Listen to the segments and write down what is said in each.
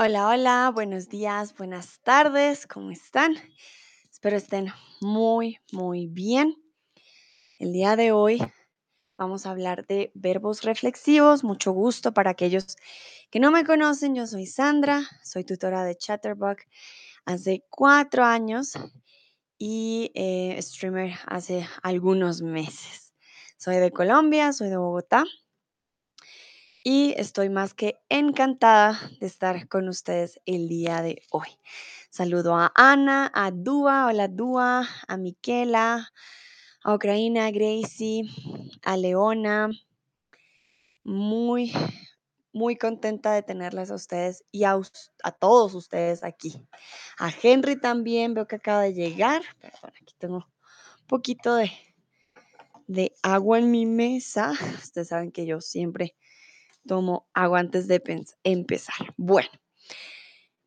Hola, hola, buenos días, buenas tardes, ¿cómo están? Espero estén muy, muy bien. El día de hoy vamos a hablar de verbos reflexivos. Mucho gusto para aquellos que no me conocen. Yo soy Sandra, soy tutora de Chatterbox hace cuatro años y eh, streamer hace algunos meses. Soy de Colombia, soy de Bogotá y estoy más que encantada de estar con ustedes el día de hoy. Saludo a Ana, a Dua, hola Dua, a Miquela, a Ucraina, a Gracie, a Leona. Muy, muy contenta de tenerlas a ustedes y a todos ustedes aquí. A Henry también, veo que acaba de llegar. Perdón, aquí tengo un poquito de, de agua en mi mesa. Ustedes saben que yo siempre tomo agua antes de empezar. Bueno,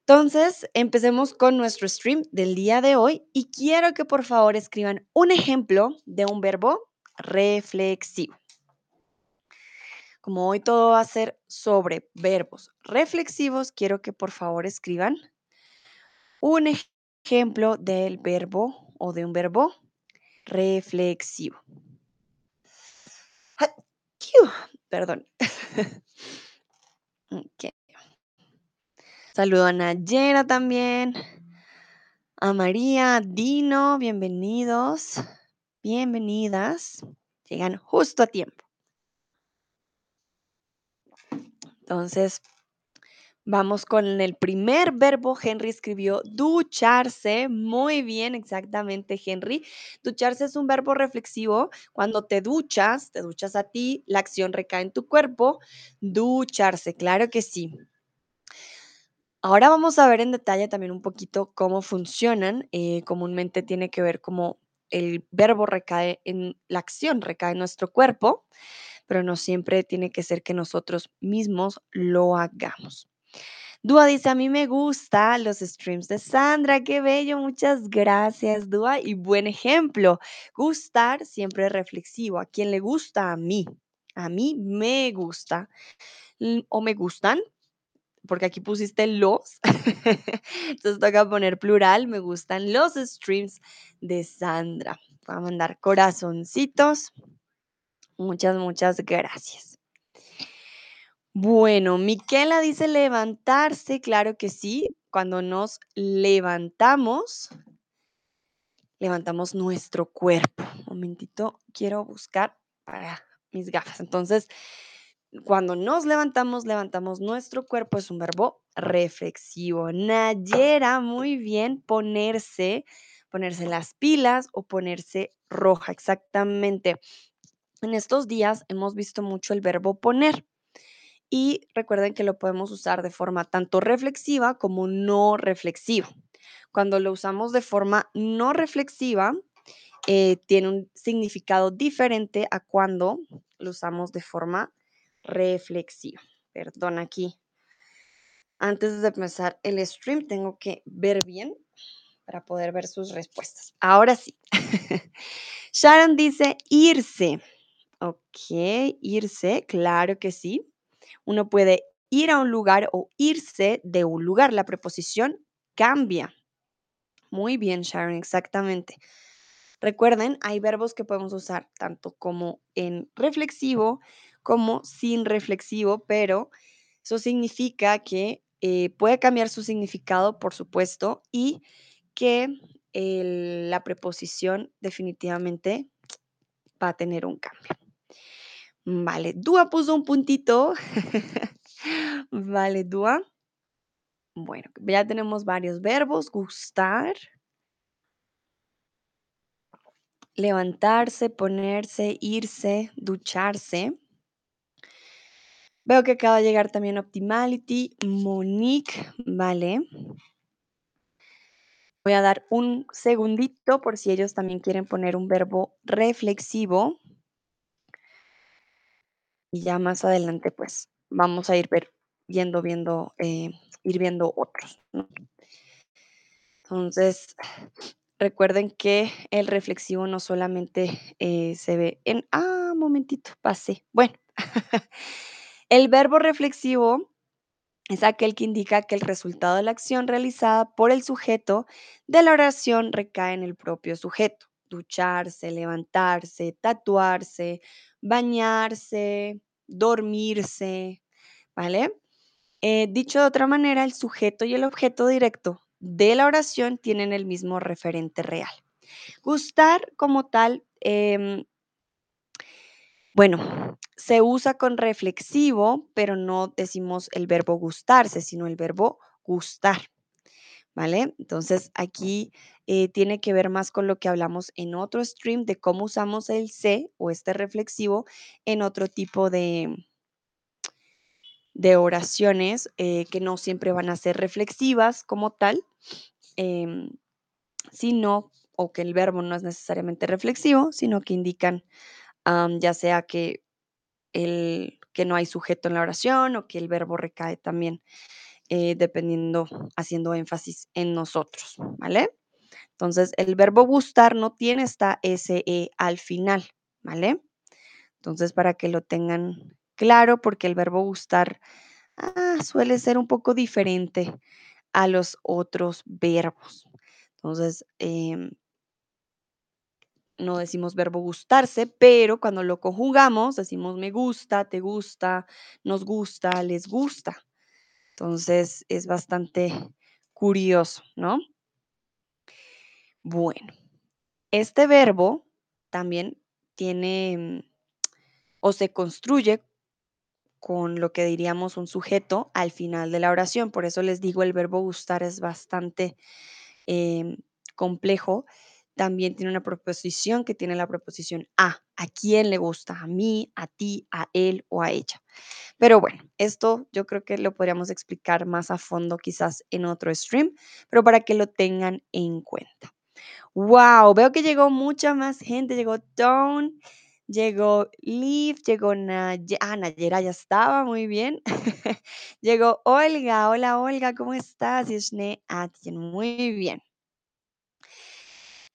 entonces empecemos con nuestro stream del día de hoy y quiero que por favor escriban un ejemplo de un verbo reflexivo. Como hoy todo va a ser sobre verbos reflexivos, quiero que por favor escriban un ej- ejemplo del verbo o de un verbo reflexivo. Perdón. Ok. Saludo a Nayera también. A María, Dino, bienvenidos, bienvenidas. Llegan justo a tiempo. Entonces, vamos con el primer verbo. Henry escribió ducharse. Muy bien, exactamente, Henry. Ducharse es un verbo reflexivo. Cuando te duchas, te duchas a ti, la acción recae en tu cuerpo. Ducharse, claro que sí. Ahora vamos a ver en detalle también un poquito cómo funcionan. Eh, comúnmente tiene que ver como el verbo recae en la acción, recae en nuestro cuerpo, pero no siempre tiene que ser que nosotros mismos lo hagamos. Dúa dice, a mí me gusta los streams de Sandra, qué bello, muchas gracias, Dúa, y buen ejemplo. Gustar siempre es reflexivo. ¿A quién le gusta? A mí. A mí me gusta o me gustan porque aquí pusiste los, entonces toca poner plural, me gustan los streams de Sandra. Voy a mandar corazoncitos. Muchas, muchas gracias. Bueno, Miquela dice levantarse, claro que sí. Cuando nos levantamos, levantamos nuestro cuerpo. Un momentito, quiero buscar para mis gafas. Entonces, Cuando nos levantamos, levantamos nuestro cuerpo, es un verbo reflexivo. Nayera, muy bien, ponerse, ponerse las pilas o ponerse roja, exactamente. En estos días hemos visto mucho el verbo poner y recuerden que lo podemos usar de forma tanto reflexiva como no reflexiva. Cuando lo usamos de forma no reflexiva, eh, tiene un significado diferente a cuando lo usamos de forma reflexiva. Perdón, aquí. Antes de empezar el stream, tengo que ver bien para poder ver sus respuestas. Ahora sí. Sharon dice irse. Ok, irse, claro que sí. Uno puede ir a un lugar o irse de un lugar. La preposición cambia. Muy bien, Sharon, exactamente. Recuerden, hay verbos que podemos usar tanto como en reflexivo como sin reflexivo, pero eso significa que eh, puede cambiar su significado, por supuesto, y que la preposición definitivamente va a tener un cambio. Vale, Dúa puso un puntito. Vale, Dúa. Bueno, ya tenemos varios verbos. Gustar, levantarse, ponerse, irse, ducharse. Veo que acaba de llegar también Optimality, Monique, vale. Voy a dar un segundito por si ellos también quieren poner un verbo reflexivo y ya más adelante pues vamos a ir ver, yendo, viendo, eh, ir viendo otros. Entonces, recuerden que el reflexivo no solamente eh, se ve en, ah, momentito, pasé. Bueno, el verbo reflexivo es aquel que indica que el resultado de la acción realizada por el sujeto de la oración recae en el propio sujeto. Ducharse, levantarse, tatuarse, bañarse, dormirse, ¿vale? Eh, dicho de otra manera, el sujeto y el objeto directo de la oración tienen el mismo referente real. Gustar como tal, em, bueno, se usa con reflexivo, pero no decimos el verbo gustarse, sino el verbo gustar, ¿vale? Entonces aquí eh, tiene que ver más con lo que hablamos en otro stream de cómo usamos el se o este reflexivo en otro tipo de, de oraciones eh, que no siempre van a ser reflexivas como tal, em, sino, o que el verbo no es necesariamente reflexivo, sino que indican ya sea que, el, que no hay sujeto en la oración o que el verbo recae también, eh, dependiendo, haciendo énfasis en nosotros, ¿vale? Entonces, el verbo gustar no tiene esta SE al final, ¿vale? Entonces, para que lo tengan claro, porque el verbo gustar ah, suele ser un poco diferente a los otros verbos. Entonces, em, no decimos verbo gustarse, pero cuando lo conjugamos decimos me gusta, te gusta, nos gusta, les gusta. Entonces es bastante curioso, ¿no? Bueno, este verbo también tiene mm, o se construye con lo que diríamos un sujeto al final de la oración. Por eso les digo, el verbo gustar es bastante em, complejo. También tiene una proposición que tiene la proposición a. ¿A quién le gusta? ¿A mí, a ti, a él o a ella? Pero bueno, esto yo creo que lo podríamos explicar más a fondo quizás en otro stream, pero para que lo tengan en cuenta. Wow, veo que llegó mucha más gente. Llegó Dawn, llegó Liv, llegó Nay ah, Nayera ya estaba, muy bien. Llegó Olga. Hola, Olga, ¿cómo estás? Yashne Atien, muy bien.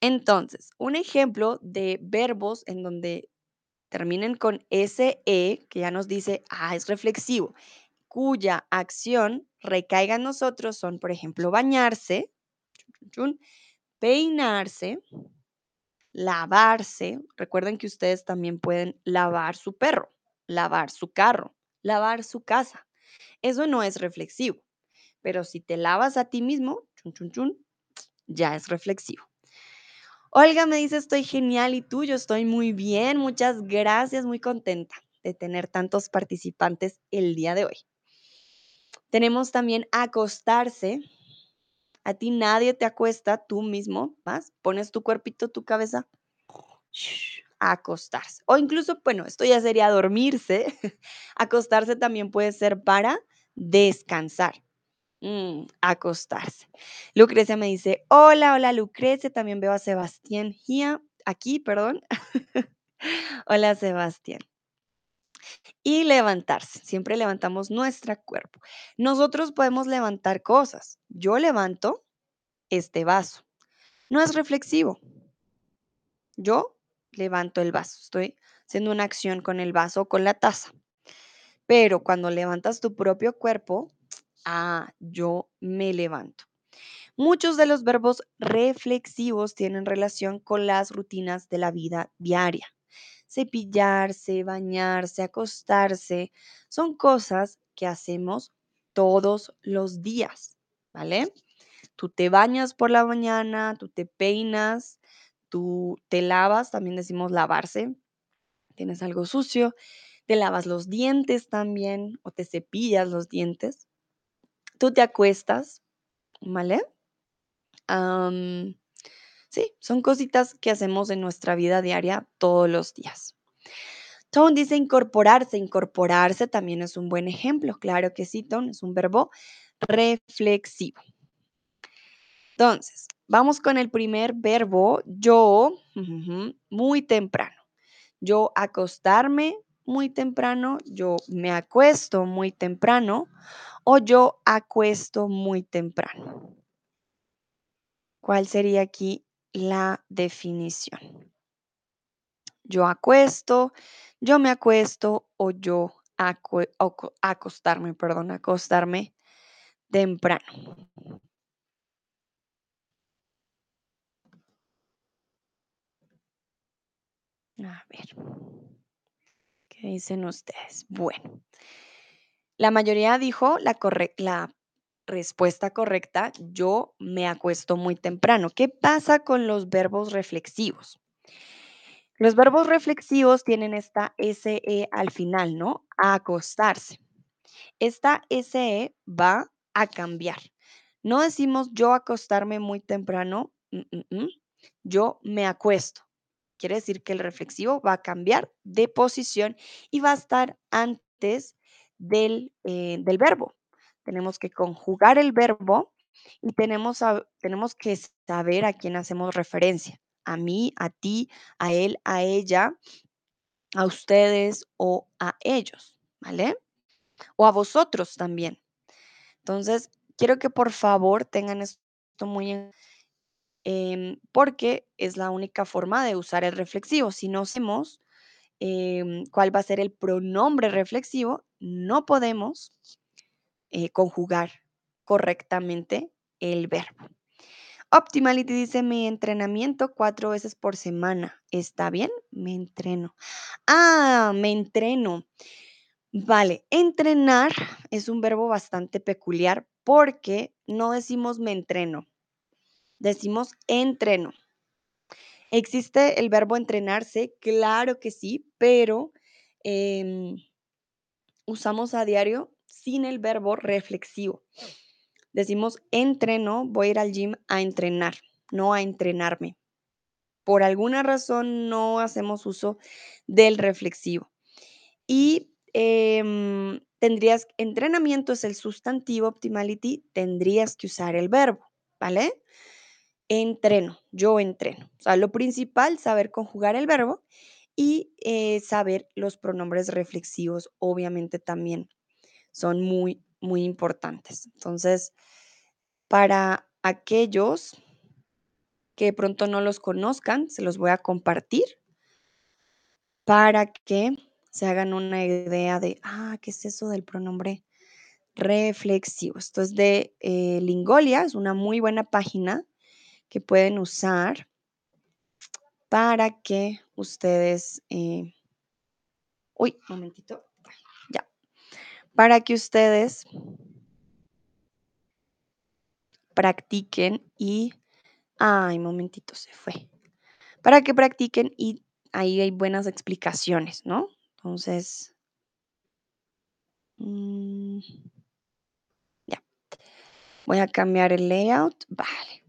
Entonces, un ejemplo de verbos en donde terminen con SE, que ya nos dice, ah, es reflexivo, cuya acción recaiga en nosotros son, por ejemplo, bañarse, peinarse, lavarse. Recuerden que ustedes también pueden lavar su perro, lavar su carro, lavar su casa. Eso no es reflexivo, pero si te lavas a ti mismo, chun, chun, chun, ya es reflexivo. Olga me dice, estoy genial y tú, yo estoy muy bien, muchas gracias, muy contenta de tener tantos participantes el día de hoy. Tenemos también acostarse. A ti nadie te acuesta, tú mismo vas, pones tu cuerpito, tu cabeza, a acostarse. O incluso, bueno, esto ya sería dormirse. acostarse también puede ser para descansar. Mm, acostarse. Lucrecia me dice, hola, hola Lucrecia, también veo a Sebastián aquí, perdón. hola Sebastián. Y levantarse, siempre levantamos nuestro cuerpo. Nosotros podemos levantar cosas. Yo levanto este vaso. No es reflexivo. Yo levanto el vaso. Estoy haciendo una acción con el vaso o con la taza. Pero cuando levantas tu propio cuerpo, ah, yo me levanto. Muchos de los verbos reflexivos tienen relación con las rutinas de la vida diaria. Cepillarse, bañarse, acostarse, son cosas que hacemos todos los días, ¿vale? Tú te bañas por la mañana, tú te peinas, tú te lavas, también decimos lavarse, tienes algo sucio, te lavas los dientes también o te cepillas los dientes, tú te acuestas, ¿vale? Son cositas que hacemos en nuestra vida diaria todos los días. Tone dice incorporarse. Incorporarse también es un buen ejemplo. Claro que sí, Tone, es un verbo reflexivo. Entonces, vamos con el primer verbo, yo, muy temprano. Yo acostarme muy temprano, yo me acuesto muy temprano o yo acuesto muy temprano. ¿Cuál sería aquí la definición? Yo acuesto, yo me acuesto o yo acostarme, perdón, acostarme temprano. A ver, ¿qué dicen ustedes? Bueno, la mayoría dijo la, la respuesta correcta, yo me acuesto muy temprano. ¿Qué pasa con los verbos reflexivos? Los verbos reflexivos tienen esta SE al final, ¿no? acostarse. Esta SE va a cambiar. No decimos yo acostarme muy temprano, mm, mm, mm. yo me acuesto. Quiere decir que el reflexivo va a cambiar de posición y va a estar antes del, eh, del verbo. Tenemos que conjugar el verbo y tenemos, tenemos que saber a quién hacemos referencia. A mí, a ti, a él, a ella, a ustedes o a ellos, ¿vale? O a vosotros también. Entonces, quiero que por favor tengan esto muy en em, porque es la única forma de usar el reflexivo. Si no sabemos em, cuál va a ser el pronombre reflexivo, no podemos eh, conjugar correctamente el verbo. Optimality dice, mi entrenamiento cuatro veces por semana. ¿Está bien? Me entreno. Ah, me entreno. Vale, entrenar es un verbo bastante peculiar porque no decimos me entreno, decimos entreno. ¿Existe el verbo entrenarse? Claro que sí, pero em, usamos a diario sin el verbo reflexivo. Decimos entreno, voy a ir al gym a entrenar, no a entrenarme. Por alguna razón no hacemos uso del reflexivo. Y em, tendrías, entrenamiento es el sustantivo optimality, tendrías que usar el verbo, ¿vale? Entreno, yo entreno. O sea, lo principal, saber conjugar el verbo y eh, saber los pronombres reflexivos, obviamente también son muy, muy importantes. Entonces, para aquellos que pronto no los conozcan, se los voy a compartir para que se hagan una idea de, ah, ¿qué es eso del pronombre reflexivo? Esto es de eh, Lingolia, es una muy buena página que pueden usar para que ustedes, eh, uy, un momentito, para que ustedes practiquen y, ay, momentito, se fue, para que practiquen y ahí hay buenas explicaciones, ¿no? Entonces, mm, ya, voy a cambiar el layout, vale.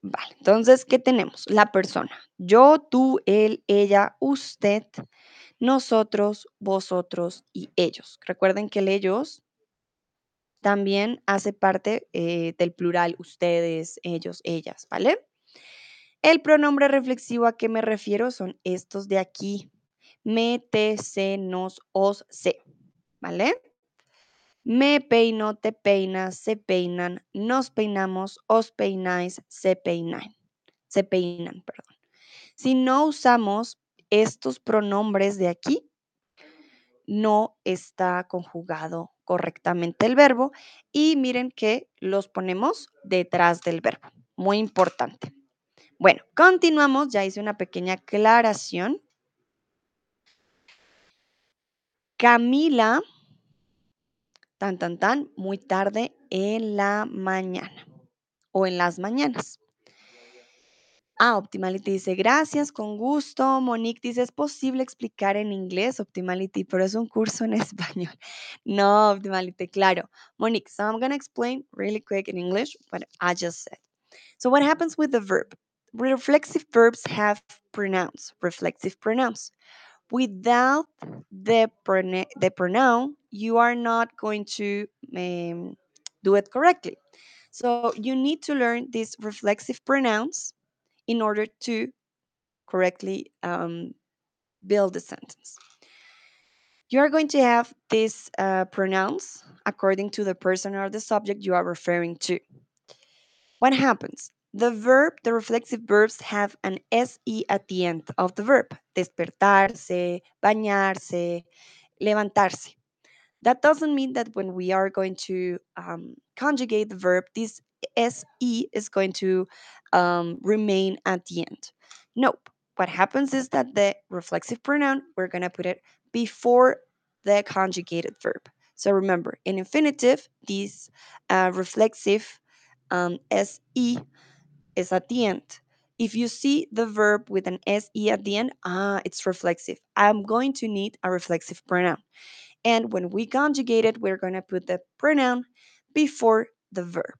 Vale, entonces, ¿qué tenemos? La persona. Yo, tú, él, ella, usted, nosotros, vosotros y ellos. Recuerden que el ellos también hace parte eh, del plural, ustedes, ellos, ellas, ¿vale? El pronombre reflexivo a qué me refiero son estos de aquí. Me, te, se, nos, os, se, ¿vale? Me peino, te peinas, se peinan, nos peinamos, os peináis, se peinan. Se peinan, perdón. Si no usamos estos pronombres de aquí, no está conjugado correctamente el verbo y miren que los ponemos detrás del verbo. Muy importante. Bueno, continuamos. Ya hice una pequeña aclaración. Camila, tan, tan, tan, muy tarde en la mañana o en las mañanas. Ah, Optimality dice, gracias, con gusto. Monique dice, ¿es posible explicar en inglés Optimality? Pero es un curso en español. No, Optimality, claro. Monique, so I'm going to explain really quick in English what I just said. So what happens with the verb? Reflexive verbs have pronouns, reflexive pronouns. Without the, prone- the pronoun, you are not going to um, do it correctly. So you need to learn these reflexive pronouns in order to correctly um, build the sentence. You are going to have these uh, pronouns according to the person or the subject you are referring to. What happens? The verb, the reflexive verbs have an SE at the end of the verb. Despertarse, bañarse, levantarse. That doesn't mean that when we are going to um, conjugate the verb, this se is going to um, remain at the end. Nope. What happens is that the reflexive pronoun, we're going to put it before the conjugated verb. So remember, in infinitive, this uh, reflexive um, se is at the end. If you see the verb with an se at the end, ah, it's reflexive. I'm going to need a reflexive pronoun. And when we conjugate it, we're going to put the pronoun before the verb.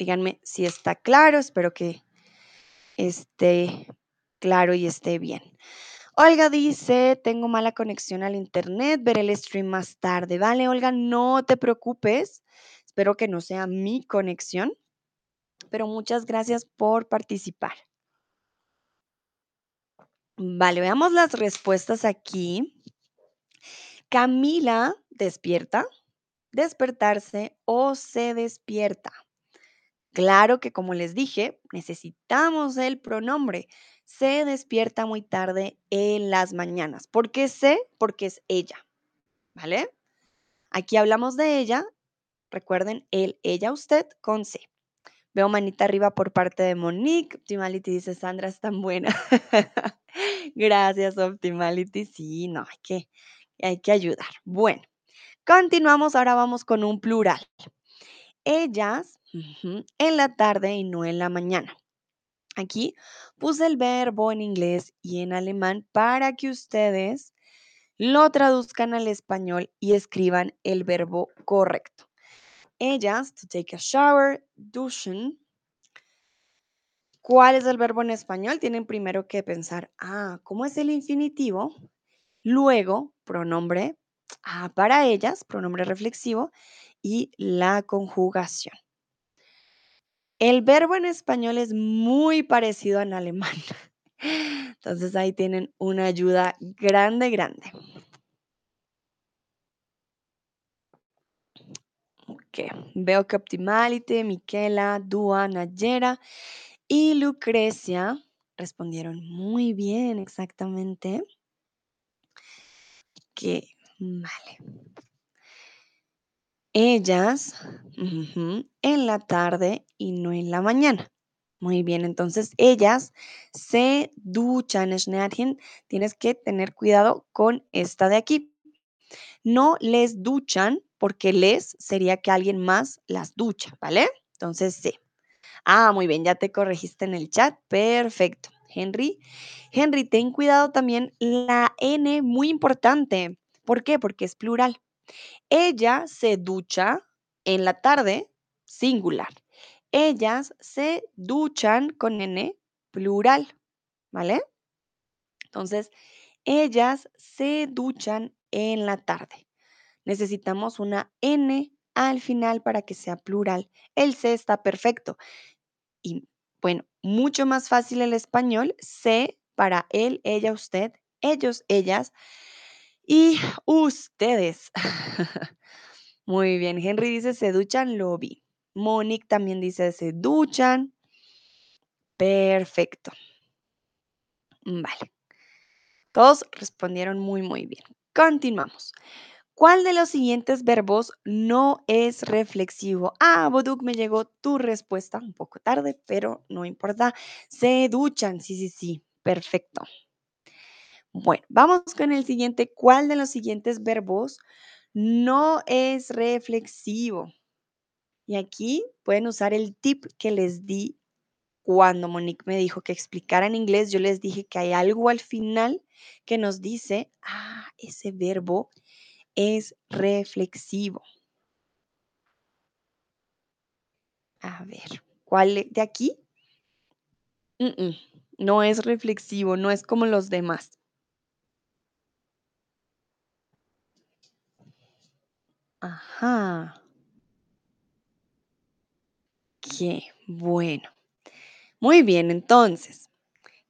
Díganme si está claro. Espero que esté claro y esté bien. Olga dice, tengo mala conexión al internet, veré el stream más tarde. Vale, Olga, no te preocupes. Espero que no sea mi conexión, pero muchas gracias por participar. Vale, veamos las respuestas aquí. Camila despierta, despertarse o se despierta. Claro que como les dije, necesitamos el pronombre. Se despierta muy tarde en las mañanas. ¿Por qué se? Porque es ella. ¿Vale? Aquí hablamos de ella. Recuerden, él, ella, usted con C. Veo manita arriba por parte de Monique. Optimality dice, Sandra es tan buena. Gracias, Optimality. Sí, no, hay que, hay que ayudar. Bueno, continuamos. Ahora vamos con un plural. Ellas en la tarde y no en la mañana. Aquí puse el verbo en inglés y en alemán para que ustedes lo traduzcan al español y escriban el verbo correcto. Ellas, to take a shower, duschen. ¿Cuál es el verbo en español? Tienen primero que pensar, ah, ¿cómo es el infinitivo? Luego, pronombre ah, para ellas, pronombre reflexivo y la conjugación. El verbo en español es muy parecido al alemán. Entonces ahí tienen una ayuda grande, grande. Ok, veo que Optimality, Miquela, Dua, Nayera y Lucrecia respondieron muy bien, exactamente. Que, vale. Ellas en la tarde y no en la mañana. Muy bien, entonces ellas se duchan, Schneadchen. Tienes que tener cuidado con esta de aquí. No les duchan porque les sería que alguien más las ducha, ¿vale? Entonces sí. Ah, muy bien, ya te corregiste en el chat. Perfecto. Henry, Henry, ten cuidado también la N, muy importante. ¿Por qué? Porque es plural. Ella se ducha en la tarde, singular. Ellas se duchan con N, plural, ¿vale? Entonces, ellas se duchan en la tarde. Necesitamos una N al final para que sea plural. El C está perfecto. Y bueno, mucho más fácil el español. C para él, ella, usted, ellos, ellas y ustedes. Muy bien. Henry dice, se duchan, lo vi. Monique también dice, se duchan. Perfecto. Vale. Todos respondieron muy, muy bien. Continuamos. ¿Cuál de los siguientes verbos no es reflexivo? Ah, Boduk, me llegó tu respuesta un poco tarde, pero no importa. Se duchan, sí, sí, sí. Perfecto. Bueno, vamos con el siguiente. ¿Cuál de los siguientes verbos no es reflexivo? Y aquí pueden usar el tip que les di cuando Monique me dijo que explicara en inglés. Yo les dije que hay algo al final que nos dice, ah, ese verbo es reflexivo. A ver, ¿cuál de aquí? no es reflexivo, no es como los demás. Ajá. Qué bueno. Muy bien, entonces,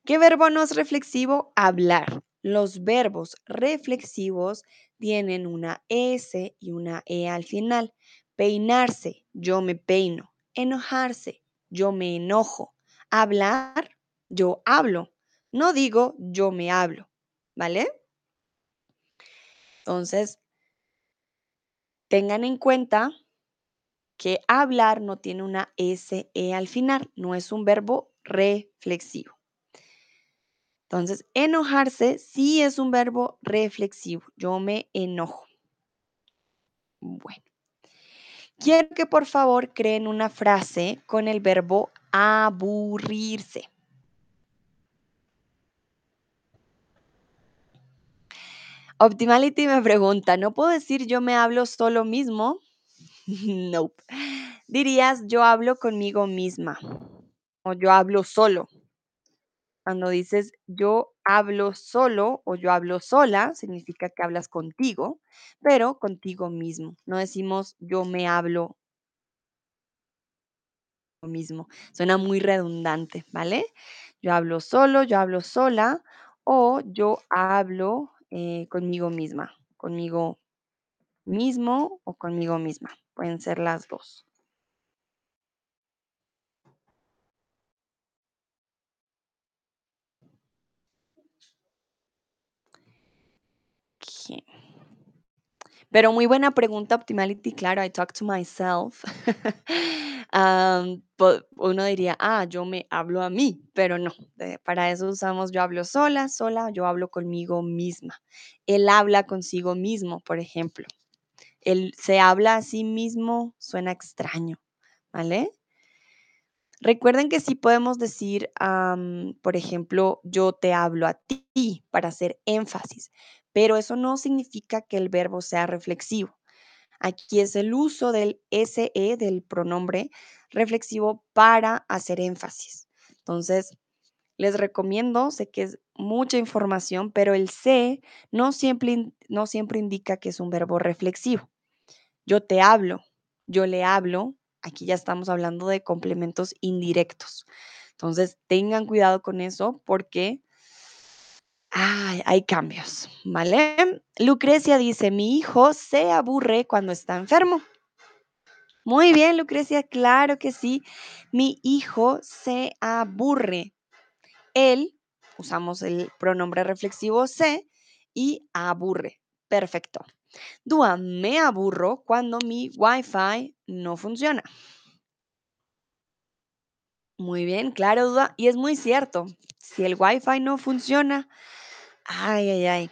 ¿qué verbo no es reflexivo? Hablar. Los verbos reflexivos tienen una S y una E al final. Peinarse, yo me peino. Enojarse, yo me enojo. Hablar, yo hablo. No digo yo me hablo, ¿vale? Entonces, tengan en cuenta que hablar no tiene una SE al final, no es un verbo reflexivo. Entonces, enojarse sí es un verbo reflexivo. Yo me enojo. Bueno, quiero que por favor creen una frase con el verbo aburrirse. Optimality me pregunta, ¿no puedo decir yo me hablo solo mismo? no. Dirías yo hablo conmigo misma o yo hablo solo. Cuando dices yo hablo solo o yo hablo sola, significa que hablas contigo, pero contigo mismo. No decimos yo me hablo mismo. Suena muy redundante, ¿vale? Yo hablo solo, yo hablo sola o yo hablo eh, conmigo misma, conmigo mismo o conmigo misma. Pueden ser las dos. Pero muy buena pregunta, Optimality. Claro, I talk to myself. Uno diría, ah, yo me hablo a mí, pero no. eh, para eso usamos yo hablo sola, sola, yo hablo conmigo misma. Él habla consigo mismo, por ejemplo. Él se habla a sí mismo, suena extraño, ¿vale? Recuerden que sí podemos decir, por ejemplo, yo te hablo a ti para hacer énfasis, pero eso no significa que el verbo sea reflexivo. Aquí es el uso del SE, del pronombre reflexivo, para hacer énfasis. Entonces, les recomiendo, sé que es mucha información, pero el se no siempre, no siempre indica que es un verbo reflexivo. Yo te hablo, yo le hablo, aquí ya estamos hablando de complementos indirectos. Entonces, tengan cuidado con eso porque ay, hay cambios, ¿vale? Lucrecia dice, mi hijo se aburre cuando está enfermo. Muy bien, Lucrecia, claro que sí. Mi hijo se aburre. Él, usamos el pronombre reflexivo se y aburre. Perfecto. Dúa, me aburro cuando mi Wi-Fi no funciona. Muy bien, claro, Dúa. Y es muy cierto. Si el Wi-Fi no funciona, ay, ay, ay,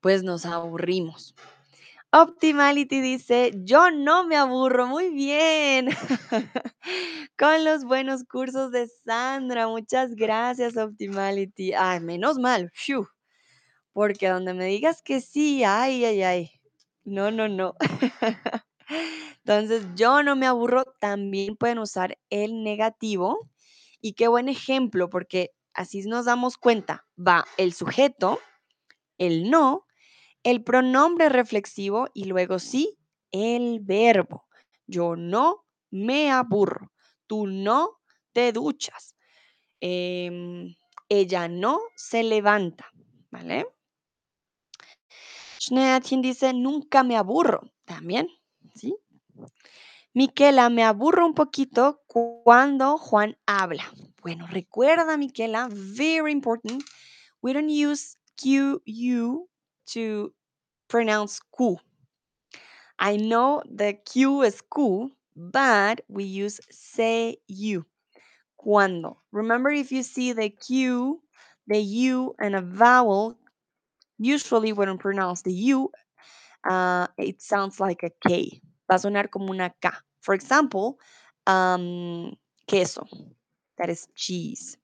pues nos aburrimos. Optimality dice, yo no me aburro. Muy bien. Con los buenos cursos de Sandra. Muchas gracias, Optimality. Ay, menos mal. Phew. Porque donde me digas que sí, ay, ay, ay. No, no, no. Entonces, yo no me aburro, también pueden usar el negativo. Y qué buen ejemplo, porque así nos damos cuenta. Va el sujeto, el no, el pronombre reflexivo y luego sí, el verbo. Yo no me aburro. Tú no te duchas. Em, ella no se levanta. ¿Vale? Schneatchen dice, nunca me aburro. También, ¿sí? Miquela, me aburro un poquito cuando Juan habla. Bueno, recuerda, Miquela, very important, we don't use Q, U to pronounce Q. I know the Q is Q, but we use say you. Cuando. Remember, if you see the Q, the U, and a vowel, usually when we pronounce the U, uh, it sounds like a K. Va a sonar como una K. For example, queso. That is cheese.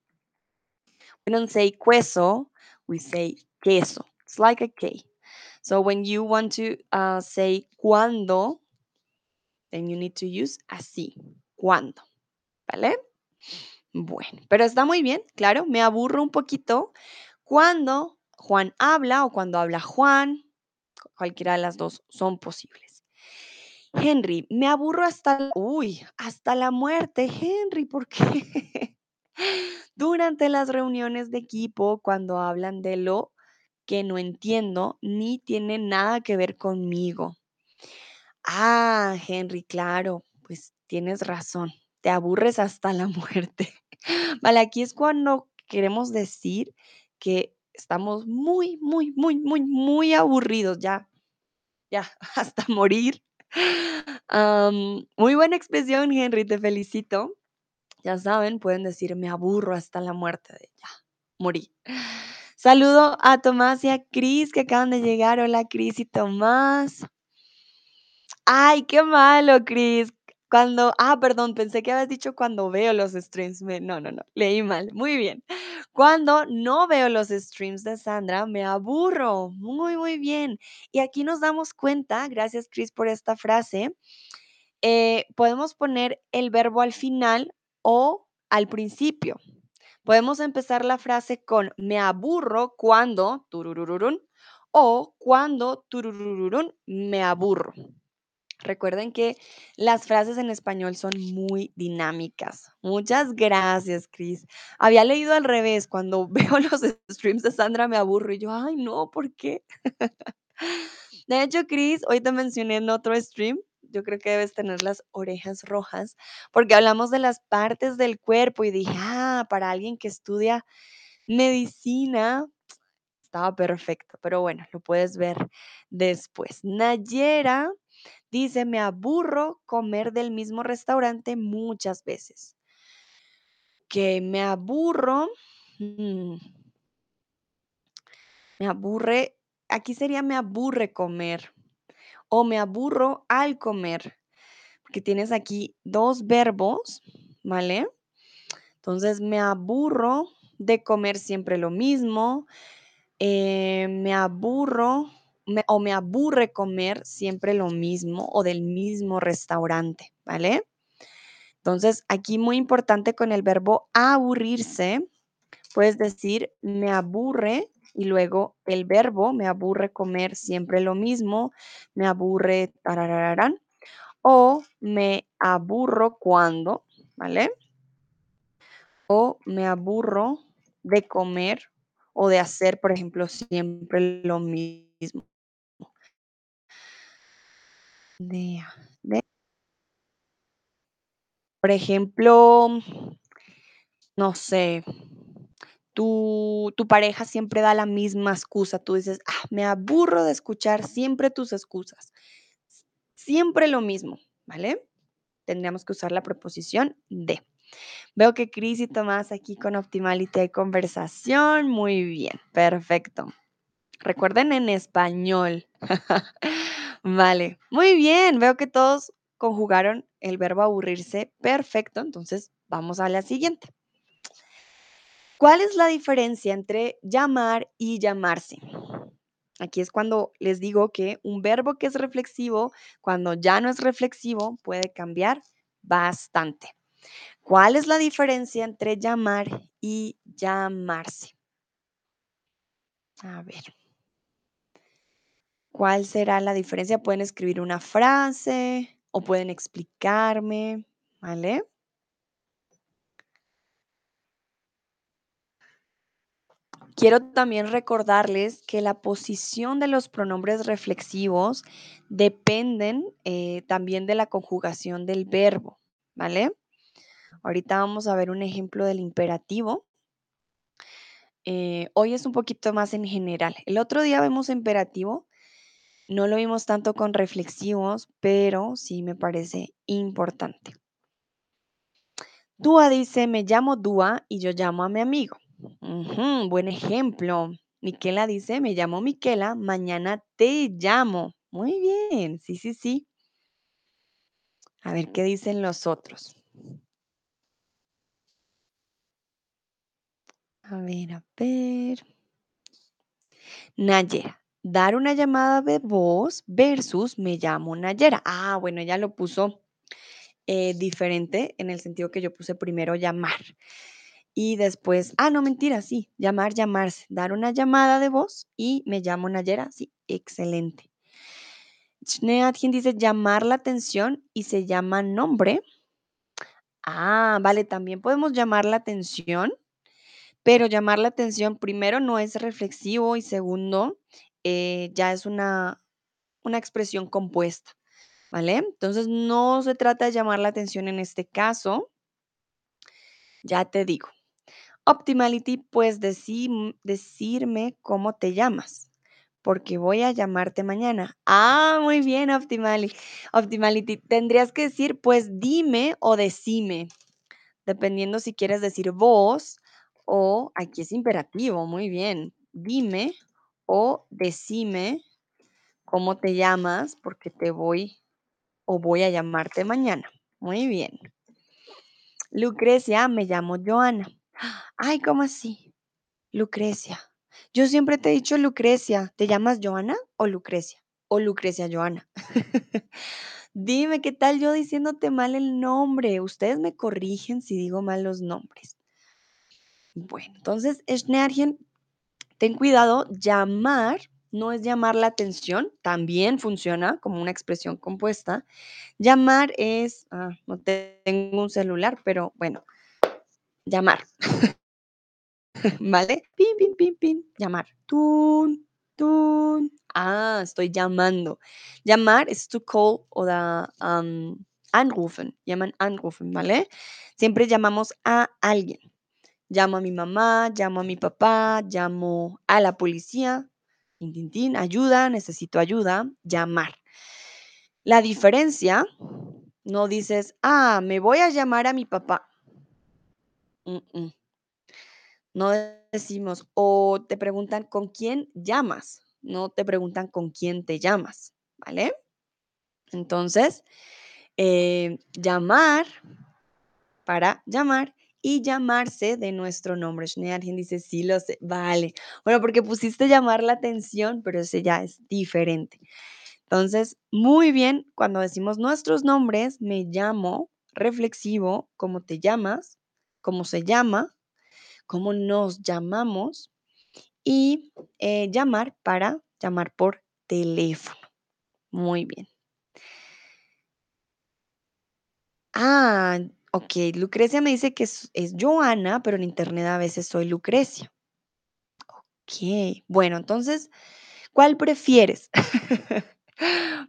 We don't say queso, we say queso. It's like a K. So when you want to uh, say cuando, then you need to use así. Cuando. ¿Vale? Bueno, pero está muy bien, claro. Me aburro un poquito cuando Juan habla o cuando habla Juan. Cualquiera de las dos son posibles. Henry, me aburro hasta, uy, hasta la muerte. Henry, ¿por qué? Durante las reuniones de equipo, cuando hablan de lo que no entiendo ni tiene nada que ver conmigo. Ah, Henry, claro, pues tienes razón. Te aburres hasta la muerte. Vale, aquí es cuando queremos decir que estamos muy, muy, muy, muy, muy aburridos ya, ya, hasta morir. Muy buena expresión, Henry, te felicito. Ya saben, pueden decir: "Me aburro hasta la muerte", de ya, morí. Saludo a Tomás y a Cris, que acaban de llegar. Hola, Cris y Tomás. Ay, qué malo, Cris. Cuando ah, perdón, pensé que habías dicho cuando veo los streams. No, no, no, leí mal. Muy bien. Cuando no veo los streams de Sandra, me aburro. Muy, muy bien. Y aquí nos damos cuenta, gracias, Cris, por esta frase, eh, podemos poner el verbo al final o al principio. Podemos empezar la frase con me aburro cuando tururururún o cuando tururururún me aburro. Recuerden que las frases en español son muy dinámicas. Muchas gracias, Cris. Había leído al revés. Cuando veo los streams de Sandra me aburro y yo, ay, no, ¿por qué? De hecho, Cris, hoy te mencioné en otro stream. Yo creo que debes tener las orejas rojas porque hablamos de las partes del cuerpo y dije, ah, para alguien que estudia medicina, estaba perfecto. Pero bueno, lo puedes ver después. Nayera Dice, me aburro comer del mismo restaurante muchas veces. Que me aburro. mm, me aburre. Aquí sería me aburre comer o me aburro al comer. Porque tienes aquí dos verbos, ¿vale? Entonces me aburro de comer siempre lo mismo. eh, me aburro me- o me aburre comer siempre lo mismo o del mismo restaurante, ¿vale? Entonces, aquí muy importante con el verbo aburrirse, puedes decir me aburre y luego el verbo me aburre comer siempre lo mismo, me aburre tarararán o me aburro cuando, ¿vale? O me aburro de comer o de hacer, por ejemplo, siempre lo mismo. De, por ejemplo, no sé, tu, tu pareja siempre da la misma excusa. Tú dices, ah, me aburro de escuchar siempre tus excusas. Siempre lo mismo, ¿vale? Tendríamos que usar la preposición de. Veo que Cris y Tomás aquí con Optimality hay conversación. Muy bien, perfecto. Recuerden en español. Vale, muy bien. Veo que todos conjugaron el verbo aburrirse. Perfecto. Entonces, vamos a la siguiente. ¿Cuál es la diferencia entre llamar y llamarse? Aquí es cuando les digo que un verbo que es reflexivo, cuando ya no es reflexivo, puede cambiar bastante. ¿Cuál es la diferencia entre llamar y llamarse? A ver, ¿cuál será la diferencia? Pueden escribir una frase o pueden explicarme, ¿vale? Quiero también recordarles que la posición de los pronombres reflexivos dependen eh, también de la conjugación del verbo, ¿vale? Ahorita vamos a ver un ejemplo del imperativo. Eh, hoy es un poquito más en general. El otro día vemos imperativo, no lo vimos tanto con reflexivos, pero sí me parece importante. Dúa dice, me llamo Dúa y yo llamo a mi amigo. Buen ejemplo. Miquela dice, me llamo Miquela, mañana te llamo. Muy bien, sí, sí, sí. A ver qué dicen los otros. A ver, a ver. Nayera, dar una llamada de voz versus me llamo Nayera. Ah, bueno, ella lo puso eh, diferente en el sentido que yo puse primero llamar y después, ah, no, mentira, sí, llamar, llamarse, dar una llamada de voz y me llamo Nayera, sí, excelente. Schneadkin dice llamar la atención y se llama nombre. Ah, vale, también podemos llamar la atención, pero llamar la atención primero no es reflexivo y segundo eh, ya es una, una expresión compuesta, ¿vale? Entonces no se trata de llamar la atención en este caso, ya te digo. Optimality, pues decim- decirme cómo te llamas, porque voy a llamarte mañana. Ah, muy bien, Optimali. Optimality. Tendrías que decir, pues dime o decime, dependiendo si quieres decir vos o aquí es imperativo, muy bien. Dime o decime cómo te llamas, porque te voy o voy a llamarte mañana. Muy bien. Lucrecia, me llamo Joana. Ay, ¿cómo así? Lucrecia. Yo siempre te he dicho Lucrecia. ¿Te llamas Joana o Lucrecia? O Lucrecia Joana. Dime, ¿qué tal yo diciéndote mal el nombre? Ustedes me corrigen si digo mal los nombres. Bueno, entonces, Schnarchen, ten cuidado, llamar no es llamar la atención, también funciona como una expresión compuesta. Llamar es, ah, no tengo un celular, pero bueno, llamar. ¿Vale? Pin, pin, pin, pin, llamar. Tun, tun. Ah, estoy llamando. Llamar es to call o da anrufen. Llaman anrufen, ¿vale? Siempre llamamos a alguien. Llamo a mi mamá, llamo a mi papá, llamo a la policía. Tin, tin, ayuda, necesito ayuda. Llamar. La diferencia, no dices, ah, me voy a llamar a mi papá. No decimos, o te preguntan con quién llamas, no te preguntan con quién te llamas, ¿vale? Entonces, eh, llamar para llamar y llamarse de nuestro nombre. Alguien dice, sí, lo sé, vale. Bueno, porque pusiste llamar la atención, pero ese ya es diferente. Entonces, muy bien, cuando decimos nuestros nombres, me llamo, reflexivo, cómo te llamas, cómo se llama, cómo nos llamamos y eh, llamar para llamar por teléfono. Muy bien. Ah, ok. Lucrecia me dice que es, es Joana, pero en internet a veces soy Lucrecia. Ok. Bueno, entonces, ¿cuál prefieres?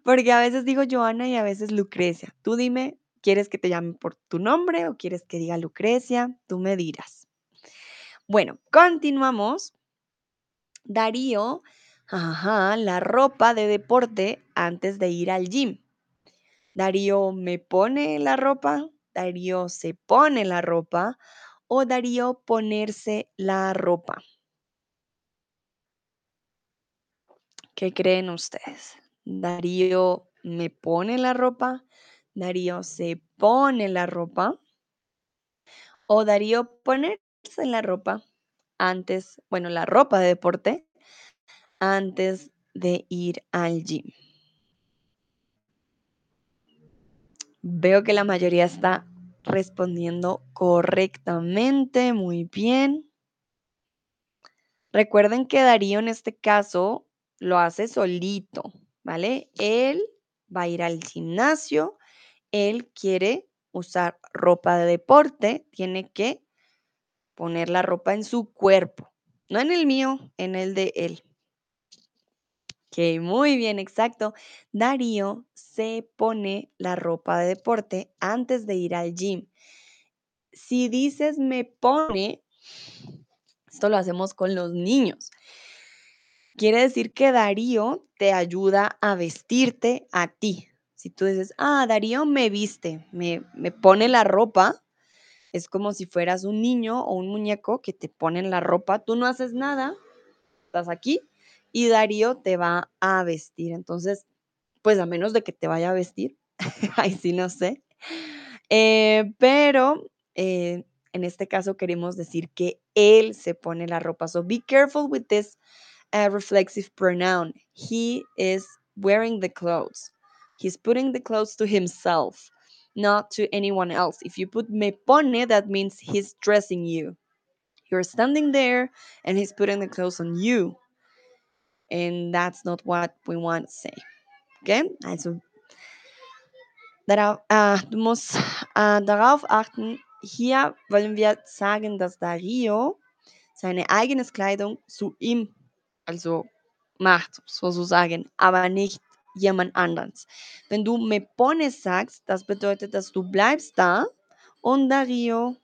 Porque a veces digo Joana y a veces Lucrecia. Tú dime, ¿quieres que te llame por tu nombre o quieres que diga Lucrecia? Tú me dirás. Bueno, continuamos. Darío, ajá, la ropa de deporte antes de ir al gym. Darío me pone la ropa, Darío se pone la ropa o Darío ponerse la ropa. ¿Qué creen ustedes? Darío me pone la ropa, Darío se pone la ropa o Darío ponerse la ropa antes, bueno, la ropa de deporte antes de ir al gym. Veo que la mayoría está respondiendo correctamente, muy bien. Recuerden que Darío en este caso lo hace solito, ¿vale? Él va a ir al gimnasio, él quiere usar ropa de deporte, tiene que poner la ropa en su cuerpo, no en el mío, en el de él. Ok, muy bien, exacto. Darío se pone la ropa de deporte antes de ir al gym. Si dices me pone, esto lo hacemos con los niños. Quiere decir que Darío te ayuda a vestirte a ti. Si tú dices, ah, Darío me viste, me, me pone la ropa, es como si fueras un niño o un muñeco que te ponen la ropa, tú no haces nada, estás aquí y Darío te va a vestir. Entonces, pues a menos de que te vaya a vestir, ahí sí no sé. Eh, pero eh, en este caso queremos decir que él se pone la ropa. So be careful with this uh, reflexive pronoun. He is wearing the clothes. He's putting the clothes to himself, not to anyone else. If you put me pone, that means he's dressing you. You're standing there and he's putting the clothes on you. And that's not what we want to say. Okay? Also, darauf, äh, du musst äh, darauf achten, hier wollen wir sagen, dass Dario seine eigene Kleidung zu ihm, also macht, sozusagen, aber nicht jemand anderes. Wenn du me pones sagst, das bedeutet, dass du bleibst da und Dario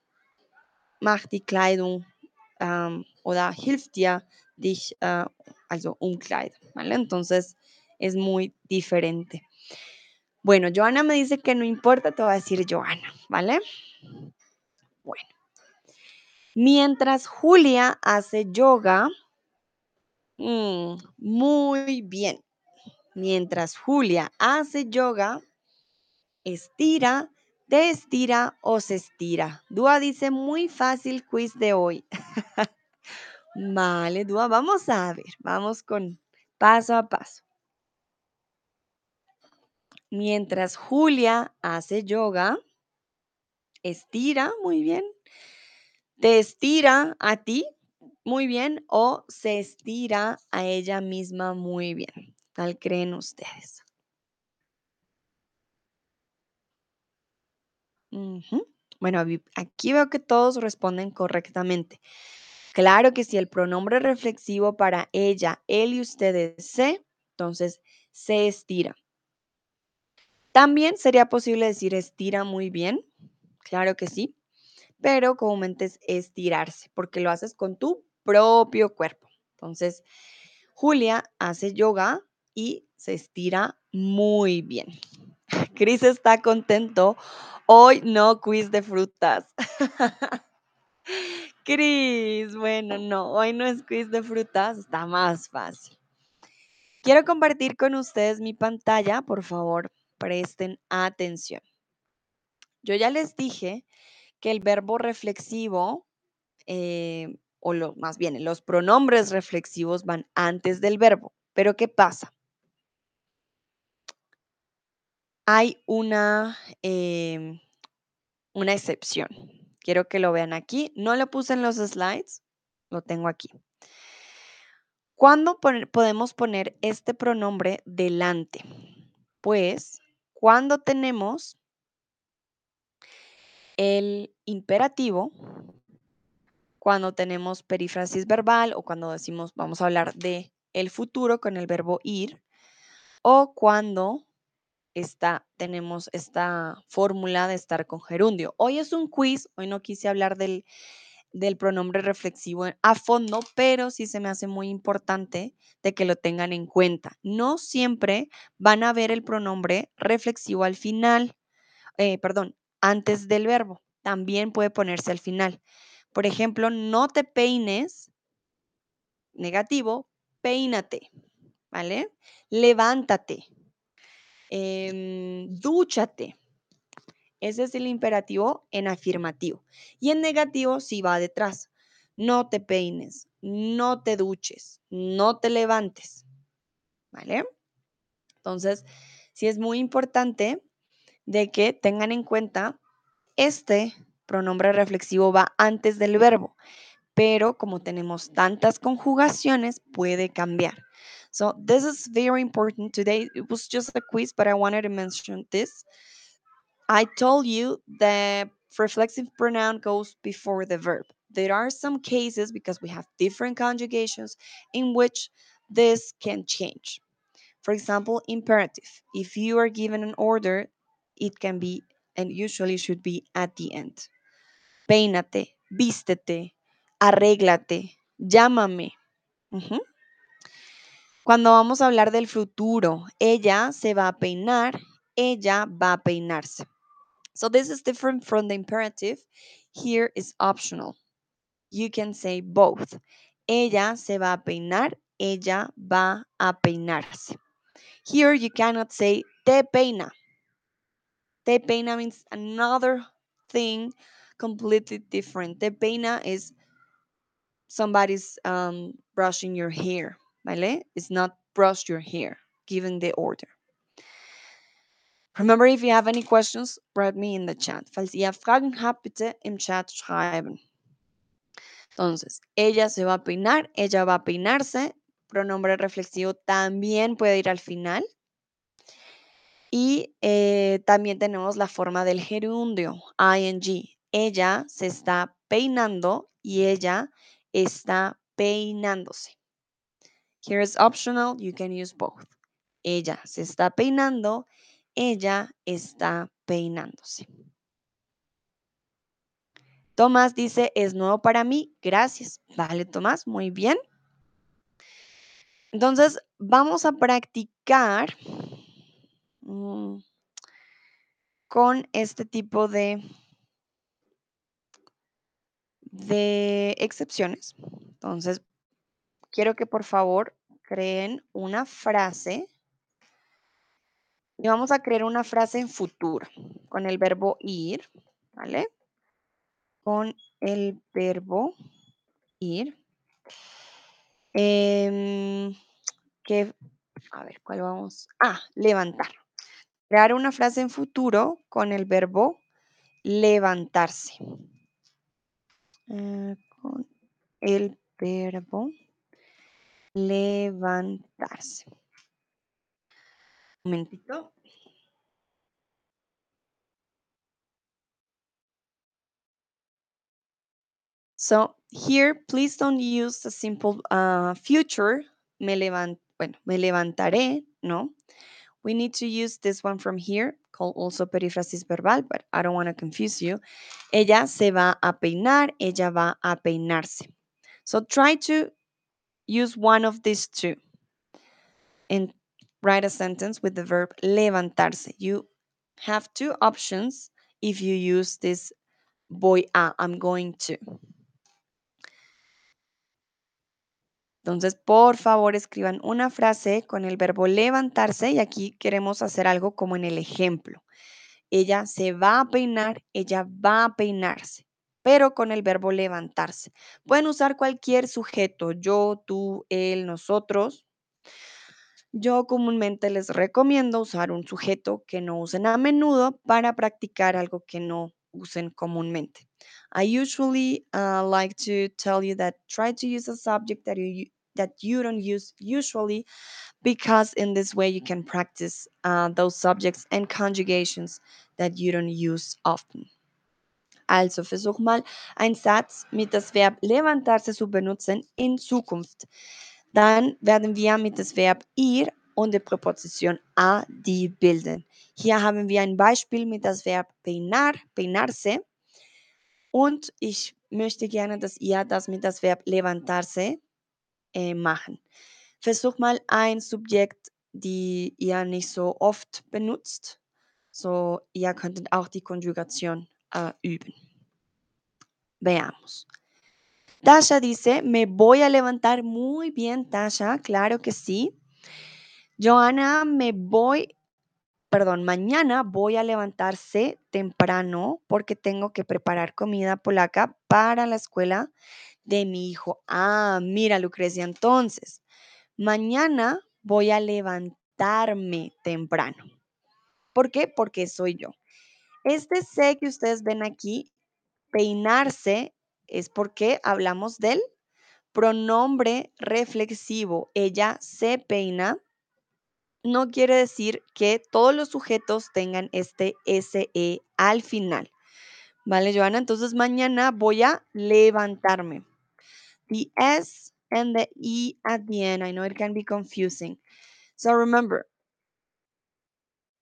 macht die Kleidung ähm, oder hilft dir, dich, äh, also umkleiden, ¿vale? Entonces es muy diferente. Bueno, Joana me dice que no importa, te voy a decir Joana, ¿vale? Bueno. Mientras Julia hace yoga, mm, muy bien. Mientras Julia hace yoga, estira, te estira o se estira. Dúa dice muy fácil quiz de hoy. vale, Dúa, vamos a ver, vamos con paso a paso. Mientras Julia hace yoga, estira, muy bien. Te estira a ti, muy bien, o se estira a ella misma muy bien. Tal creen ustedes. Bueno, aquí veo que todos responden correctamente. Claro que si el pronombre reflexivo para ella, él y ustedes se, entonces se estira. También sería posible decir estira muy bien, claro que sí, pero comúnmente es estirarse, porque lo haces con tu propio cuerpo. Entonces, Julia hace yoga y se estira muy bien. Chris está contento. Hoy no quiz de frutas. Cris, bueno, no, hoy no es quiz de frutas, está más fácil. Quiero compartir con ustedes mi pantalla, por favor, presten atención. Yo ya les dije que el verbo reflexivo, eh, o lo, más bien los pronombres reflexivos van antes del verbo, pero ¿qué pasa? Hay una, em, una excepción. Quiero que lo vean aquí. No lo puse en los slides, lo tengo aquí. ¿Cuándo podemos poner este pronombre delante? Pues cuando tenemos el imperativo, cuando tenemos perífrasis verbal o cuando decimos vamos a hablar de el futuro con el verbo ir o cuando está, tenemos esta fórmula de estar con gerundio. Hoy es un quiz, hoy no quise hablar del, del pronombre reflexivo a fondo, pero sí se me hace muy importante de que lo tengan en cuenta. No siempre van a ver el pronombre reflexivo al final, eh, perdón, antes del verbo. También puede ponerse al final. Por ejemplo, no te peines, negativo, peínate, ¿vale? Levántate, em, dúchate. Ese es el imperativo en afirmativo. Y en negativo sí va detrás. No te peines, no te duches, no te levantes. ¿Vale? Entonces, sí es muy importante de que tengan en cuenta este pronombre reflexivo va antes del verbo, pero como tenemos tantas conjugaciones, puede cambiar. So, this is very important today. It was just a quiz, but I wanted to mention this. I told you the reflexive pronoun goes before the verb. There are some cases because we have different conjugations in which this can change. For example, imperative. If you are given an order, it can be and usually should be at the end. Peínate, vístete, arréglate, llámame. Ujú. Cuando vamos a hablar del futuro, ella se va a peinar, ella va a peinarse. So this is different from the imperative. Here is optional. You can say both. Ella se va a peinar, ella va a peinarse. Here you cannot say te peina. Te peina means another thing completely different. Te peina is somebody's um, brushing your hair, ¿vale? It's not brush your hair, given the order. Remember, if you have any questions, write me in the chat. Falls ihr Fragen habt, bitte im Chat schreiben. Entonces, ella se va a peinar, ella va a peinarse. Pronombre reflexivo también puede ir al final. Y eh, también tenemos la forma del gerundio, ing. Ella se está peinando y ella está peinándose. Here is optional, you can use both. Ella se está peinando, ella está peinándose. Tomás dice, es nuevo para mí, gracias. Vale, Tomás, muy bien. Entonces, vamos a practicar mm, con este tipo de, de excepciones. Entonces, quiero que por favor creen una frase y vamos a crear una frase en futuro con el verbo ir, ¿vale? Con el verbo ir. Que, a ver, ¿cuál vamos? Ah, levantar. Crear una frase en futuro con el verbo levantarse. Eh, con el verbo levantarse. Un momentito. So here, please don't use the simple uh, future. Me levant, bueno, me levantaré, no. We need to use this one from here, called also perífrasis verbal, but I don't want to confuse you. Ella se va a peinar, ella va a peinarse. So try to use one of these two and write a sentence with the verb levantarse. You have two options if you use this voy a, I'm going to. Entonces, por favor, escriban una frase con el verbo levantarse y aquí queremos hacer algo como en el ejemplo. Ella se va a peinar, ella va a peinarse, pero con el verbo levantarse. Pueden usar cualquier sujeto, yo, tú, él, nosotros. Yo comúnmente les recomiendo usar un sujeto que no usen a menudo para practicar algo que no usen comúnmente. I usually uh, like to tell you that try to use a subject that you that you don't use usually because in this way you can practice uh, those subjects and conjugations that you don't use often. Also versuch mal einen Satz mit das Verb levantarse zu benutzen in Zukunft. Dann werden wir mit das Verb ir und der Präposition a die bilden. Hier haben wir ein Beispiel mit das Verb peinar, peinarse. Und ich möchte gerne, dass ihr das mit das Verb levantarse äh, machen. Versuch mal ein Subjekt, die ihr nicht so oft benutzt. So, ihr könntet auch die Konjugation Veamos. Tasha dice, me voy a levantar muy bien, Tasha, claro que sí. Joana, me voy, perdón, mañana voy a levantarse temprano porque tengo que preparar comida polaca para la escuela de mi hijo. Ah, mira, Lucrecia, entonces, mañana voy a levantarme temprano. ¿Por qué? Porque soy yo. Este sé que ustedes ven aquí, peinarse, es porque hablamos del pronombre reflexivo. Ella se peina. No quiere decir que todos los sujetos tengan este SE al final. ¿Vale, Joana? Entonces mañana voy a levantarme. The S and the E at the end. I know it can be confusing. So remember,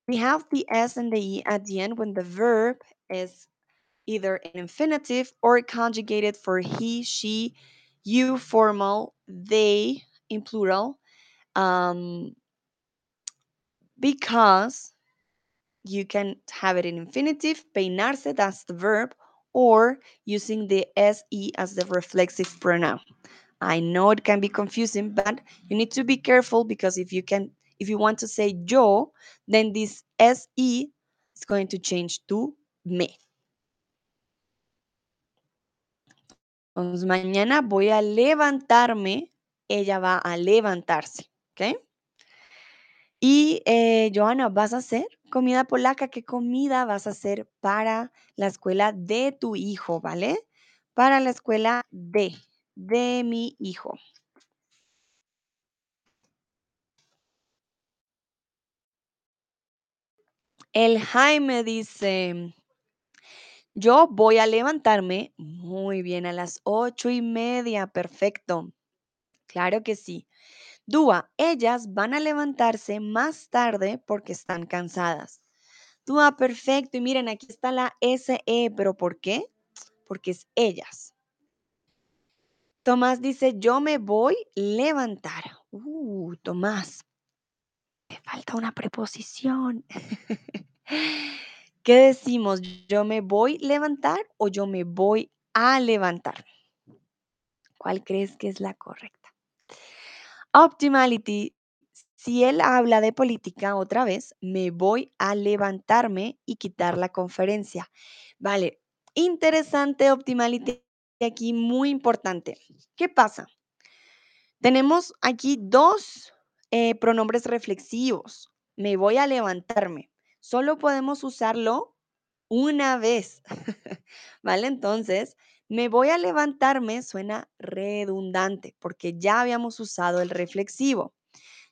we have the S and the E at the end when the verb is either an infinitive or conjugated for he, she, you, formal, they in plural, um, because you can have it in infinitive, peinarse, that's the verb, or using the SE as the reflexive pronoun. I know it can be confusing, but you need to be careful because if you can, if you want to say yo, then this SE is going to change to me. Entonces, mañana voy a levantarme, ella va a levantarse, ¿ok? Y, eh, Joana, ¿vas a hacer comida polaca? ¿Qué comida vas a hacer para la escuela de tu hijo, vale? Para la escuela de, de mi hijo. El Jaime dice, yo voy a levantarme muy bien a las ocho y media, perfecto. Claro que sí. Dúa, ellas van a levantarse más tarde porque están cansadas. Dúa, perfecto. Y miren, aquí está la SE, pero ¿por qué? porque es ellas. Tomás dice, yo me voy levantar. Uh, Tomás, te falta una preposición. ¿Qué decimos? ¿Yo me voy levantar o yo me voy a levantar? ¿Cuál crees que es la correcta? Optimality. Si él habla de política otra vez, me voy a levantarme y quitar la conferencia. Vale, interesante Optimality aquí, muy importante. ¿Qué pasa? Tenemos aquí dos eh, pronombres reflexivos. Me voy a levantarme. Solo podemos usarlo una vez. ¿Vale? Entonces, me voy a levantarme suena redundante porque ya habíamos usado el reflexivo.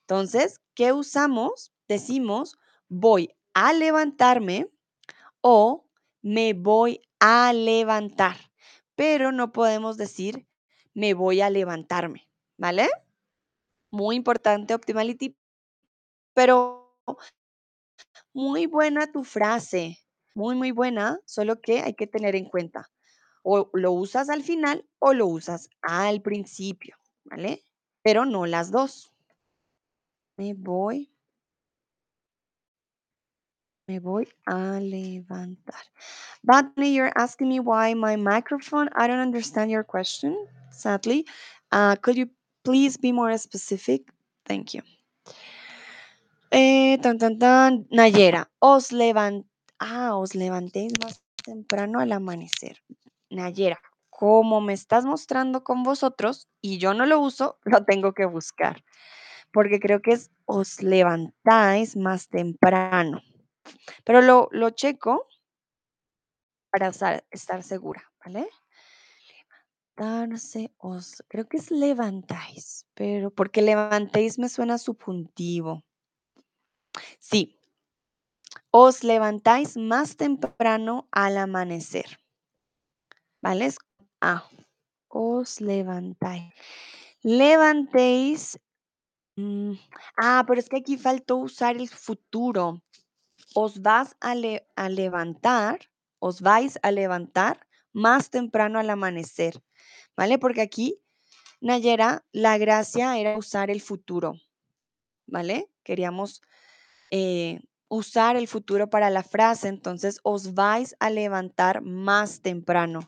Entonces, ¿qué usamos? Decimos voy a levantarme o me voy a levantar, pero no podemos decir me voy a levantarme, ¿vale? Muy importante, Optimality, pero muy buena tu frase, muy, muy buena, solo que hay que tener en cuenta, o lo usas al final o lo usas al principio, ¿vale? Pero no las dos. Me voy, me voy a levantar. Botany, you're asking me why my microphone, I don't understand your question, sadly. Uh, could you please be more specific? Thank you. Eh, tan, tan, tan. Nayera, os levant... Ah, os levantéis más temprano al amanecer. Nayera, como me estás mostrando con vosotros y yo no lo uso, lo tengo que buscar. Porque creo que es os levantáis más temprano. Pero lo, lo checo para estar, estar segura, ¿vale? Levantarse, os, creo que es levantáis, pero porque levantéis me suena subjuntivo. Sí, os levantáis más temprano al amanecer. ¿Vale? Ah, os levantáis. Levantéis. mm, ah, pero es que aquí faltó usar el futuro. Os vas a, le- a levantar, os vais a levantar más temprano al amanecer. ¿Vale? Porque aquí, Nayera, la gracia era usar el futuro. ¿Vale? Queríamos eh, usar el futuro para la frase, entonces os vais a levantar más temprano.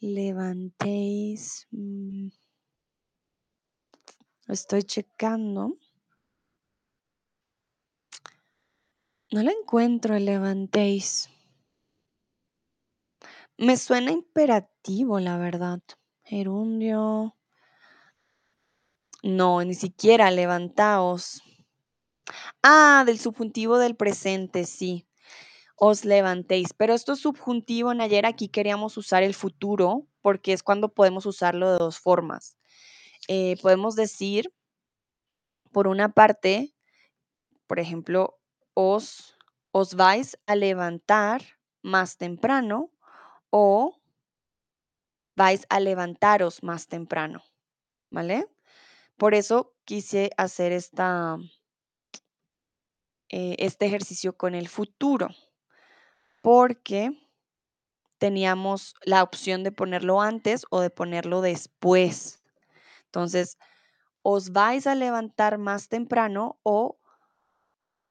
Levantéis. mm, estoy checando. No lo encuentro, levantéis. Me suena imperativo, la verdad. Gerundio. No, ni siquiera levantaos. Ah, del subjuntivo del presente, sí. Os levantéis. Pero esto es subjuntivo, Nayer. Aquí queríamos usar el futuro porque es cuando podemos usarlo de dos formas. Eh, podemos decir, por una parte, por ejemplo, os, os vais a levantar más temprano o vais a levantaros más temprano, ¿vale? Por eso quise hacer esta, eh, este ejercicio con el futuro, porque teníamos la opción de ponerlo antes o de ponerlo después. Entonces, os vais a levantar más temprano o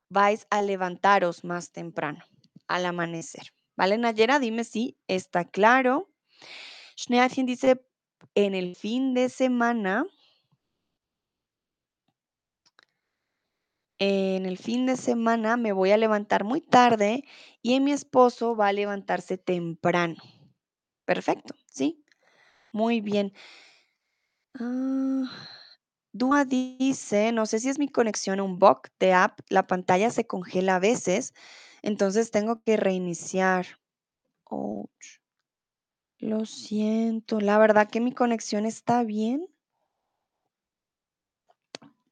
vais a levantaros más temprano al amanecer. ¿Vale, Nayera? Dime si está claro. Schneadchen dice, en el fin de semana, en el fin de semana me voy a levantar muy tarde y mi esposo va a levantarse temprano. Perfecto, ¿sí? Muy bien. Dua dice, no sé si es mi conexión a un bug de app, la pantalla se congela a veces, entonces tengo que reiniciar. Ouch. Lo siento, la verdad que mi conexión está bien.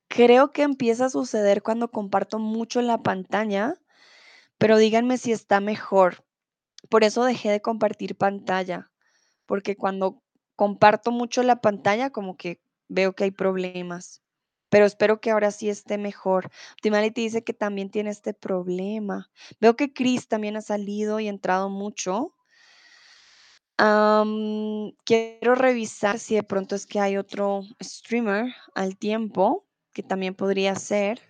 Creo que empieza a suceder cuando comparto mucho la pantalla, pero díganme si está mejor. Por eso dejé de compartir pantalla, porque cuando comparto mucho la pantalla, como que veo que hay problemas. Pero espero que ahora sí esté mejor. Optimality dice que también tiene este problema. Veo que Chris también ha salido y entrado mucho. Quiero revisar si de pronto es que hay otro streamer al tiempo, que también podría ser.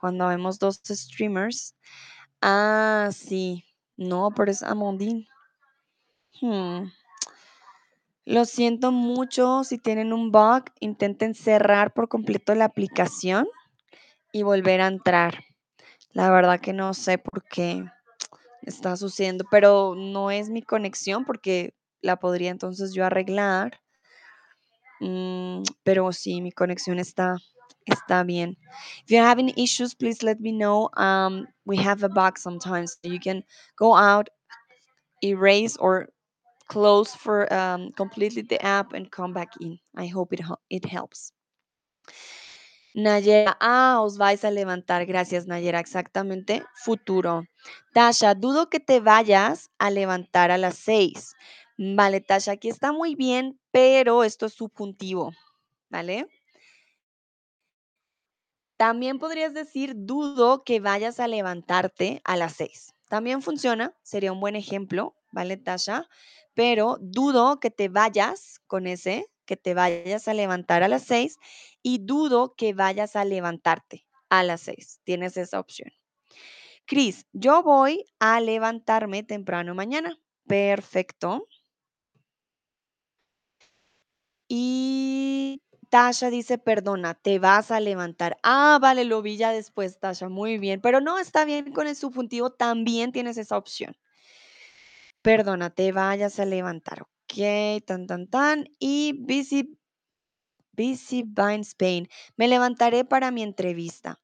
Cuando vemos 2 streamers. Ah, sí. No, pero es Amandine. Hmm. Lo siento mucho, si tienen un bug, intenten cerrar por completo la aplicación y volver a entrar. La verdad que no sé por qué está sucediendo, pero no es mi conexión porque la podría entonces yo arreglar. Mm, pero sí, mi conexión está está bien. If you're having issues, please let me know. Um, we have a bug sometimes. You can go out, erase or close for um, completely the app and come back in. I hope it, it helps. Nayera, ah, os vais a levantar. Gracias, Nayera. Exactamente. Futuro. Tasha, dudo que te vayas a levantar a las seis. Vale, Tasha, aquí está muy bien, pero esto es subjuntivo. ¿Vale? También podrías decir, dudo que vayas a levantarte a las 6. También funciona, sería un buen ejemplo, ¿vale, Tasha? Pero dudo que te vayas con ese, que te vayas a levantar a las 6 y dudo que vayas a levantarte a las 6. Tienes esa opción. Cris, yo voy a levantarme temprano mañana. Perfecto. Y Tasha dice, perdona, te vas a levantar. Ah, vale, lo vi ya después, Tasha, muy bien. Pero no, está bien con el subjuntivo, también tienes esa opción. Perdona, te vayas a levantar. Ok, tan, tan, tan. Y busy, busy by Spain. Me levantaré para mi entrevista.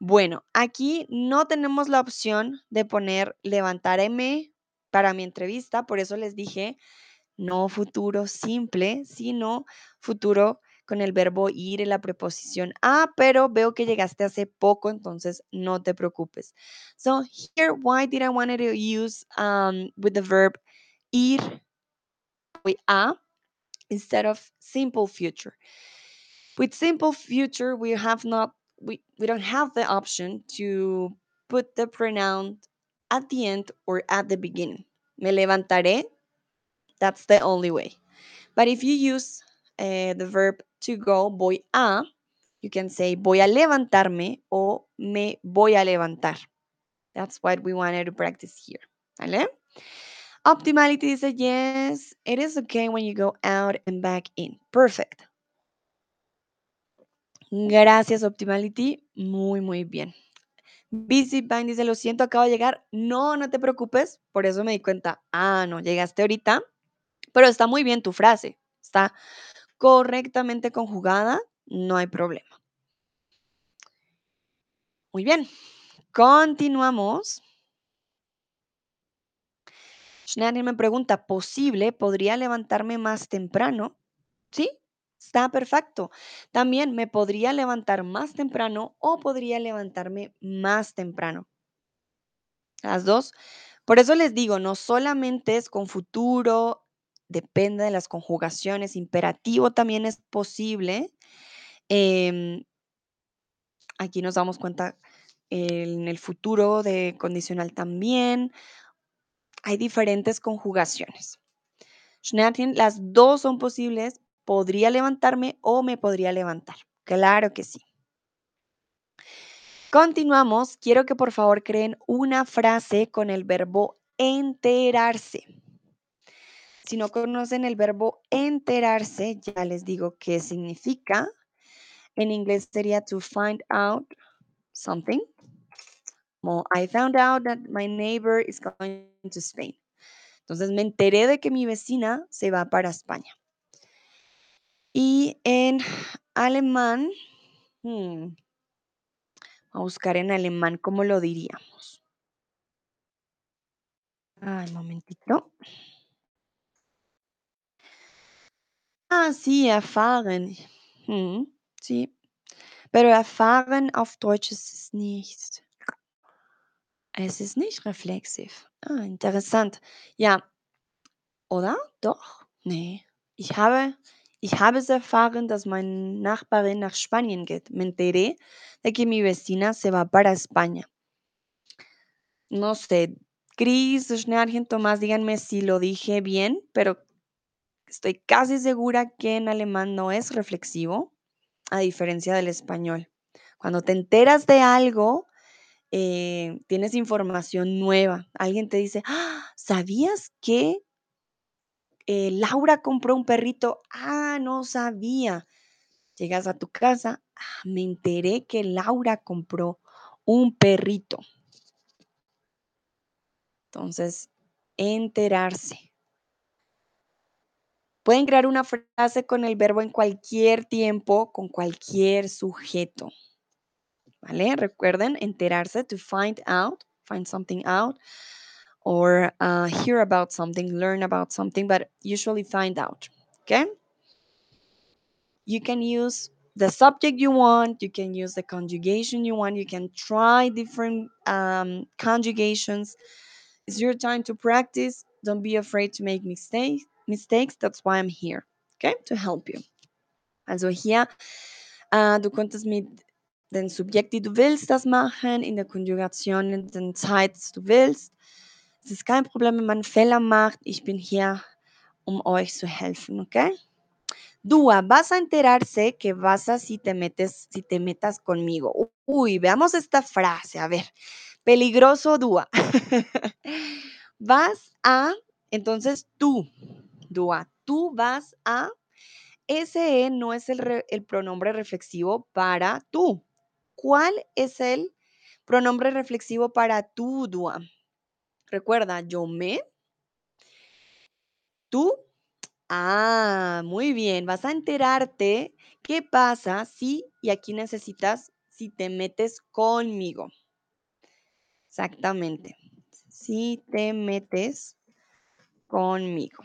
Bueno, aquí no tenemos la opción de poner levantarme para mi entrevista, por eso les dije no futuro simple, sino futuro con el verbo ir y la preposición a, pero veo que llegaste hace poco, entonces no te preocupes. So here, why did I want to use um, with the verb ir with a instead of simple future? With simple future, we have not we, we don't have the option to put the pronoun at the end or at the beginning. Me levantaré, that's the only way. But if you use uh, the verb to go, voy a, you can say voy a levantarme o me voy a levantar. That's what we wanted to practice here. ¿Vale? Optimality dice, yes, it is okay when you go out and back in. Perfect. Gracias, Optimality. Muy, muy bien. Busy dice, lo siento, acabo de llegar. No, no te preocupes. Por eso me di cuenta. Ah, no, llegaste ahorita. Pero está muy bien tu frase. Está correctamente conjugada, no hay problema. Muy bien, continuamos. Schneider me pregunta, ¿posible? ¿Podría levantarme más temprano? Sí, está perfecto. También me podría levantar más temprano o podría levantarme más temprano. Las dos. Por eso les digo, no solamente es con futuro, depende de las conjugaciones, imperativo también es posible. Em, aquí nos damos cuenta en el futuro de condicional también. Hay diferentes conjugaciones. Las dos son posibles. Podría levantarme o me podría levantar. Claro que sí. Continuamos. Quiero que por favor creen una frase con el verbo enterarse. Si no conocen el verbo enterarse, ya les digo qué significa. En inglés sería to find out something. I found out that my neighbor is going to Spain. Entonces me enteré de que mi vecina se va para España. Y en alemán, hmm, a buscar en alemán cómo lo diríamos. Ay, momentito. Ah, sí, erfahren. Hm, sí. Pero erfahren auf Deutsch ist es nicht. Es ist nicht reflexiv. Ah, interessant. Ja. Oder? Doch? Nee. Ich habe, ich habe es erfahren, dass meine Nachbarin nach Spanien geht. Me enteré de que mi vecina se va para España. No sé, Cris, Schnarchen, Tomás, díganme si lo dije bien, pero estoy casi segura que en alemán no es reflexivo, a diferencia del español. Cuando te enteras de algo, eh, tienes información nueva. Alguien te dice, "Ah, ¿sabías que eh, Laura compró un perrito? Ah, no sabía. Llegas a tu casa, "Ah, me enteré que Laura compró un perrito. Entonces, enterarse. Pueden crear una frase con el verbo en cualquier tiempo, con cualquier sujeto. ¿Vale? Recuerden enterarse, to find out, find something out, or uh, hear about something, learn about something, but usually find out. Okay? You can use the subject you want, you can use the conjugation you want, you can try different um, conjugations. It's your time to practice. Don't be afraid to make mistakes. Mistakes. That's why I'm here. Okay? To help you. Also hier, äh, du konntest mit den Subjekt, die du willst, das machen, in der Konjugation, in den Zeit, dass du willst. Es ist kein Problem, wenn man Fehler macht. Ich bin hier, um euch zu helfen, okay? Dúa, vas a enterarse que vas a si te metes, si te metas conmigo. Uy, veamos esta frase. A ver, peligroso Dúa. vas a, entonces tú, Dúa, tú vas a, ese no es el pronombre reflexivo para tú. ¿Cuál es el pronombre reflexivo para tú, Dúa? Recuerda, yo me, tú. Ah, muy bien. Vas a enterarte qué pasa si, y aquí necesitas, si te metes conmigo. Exactamente. Si te metes conmigo.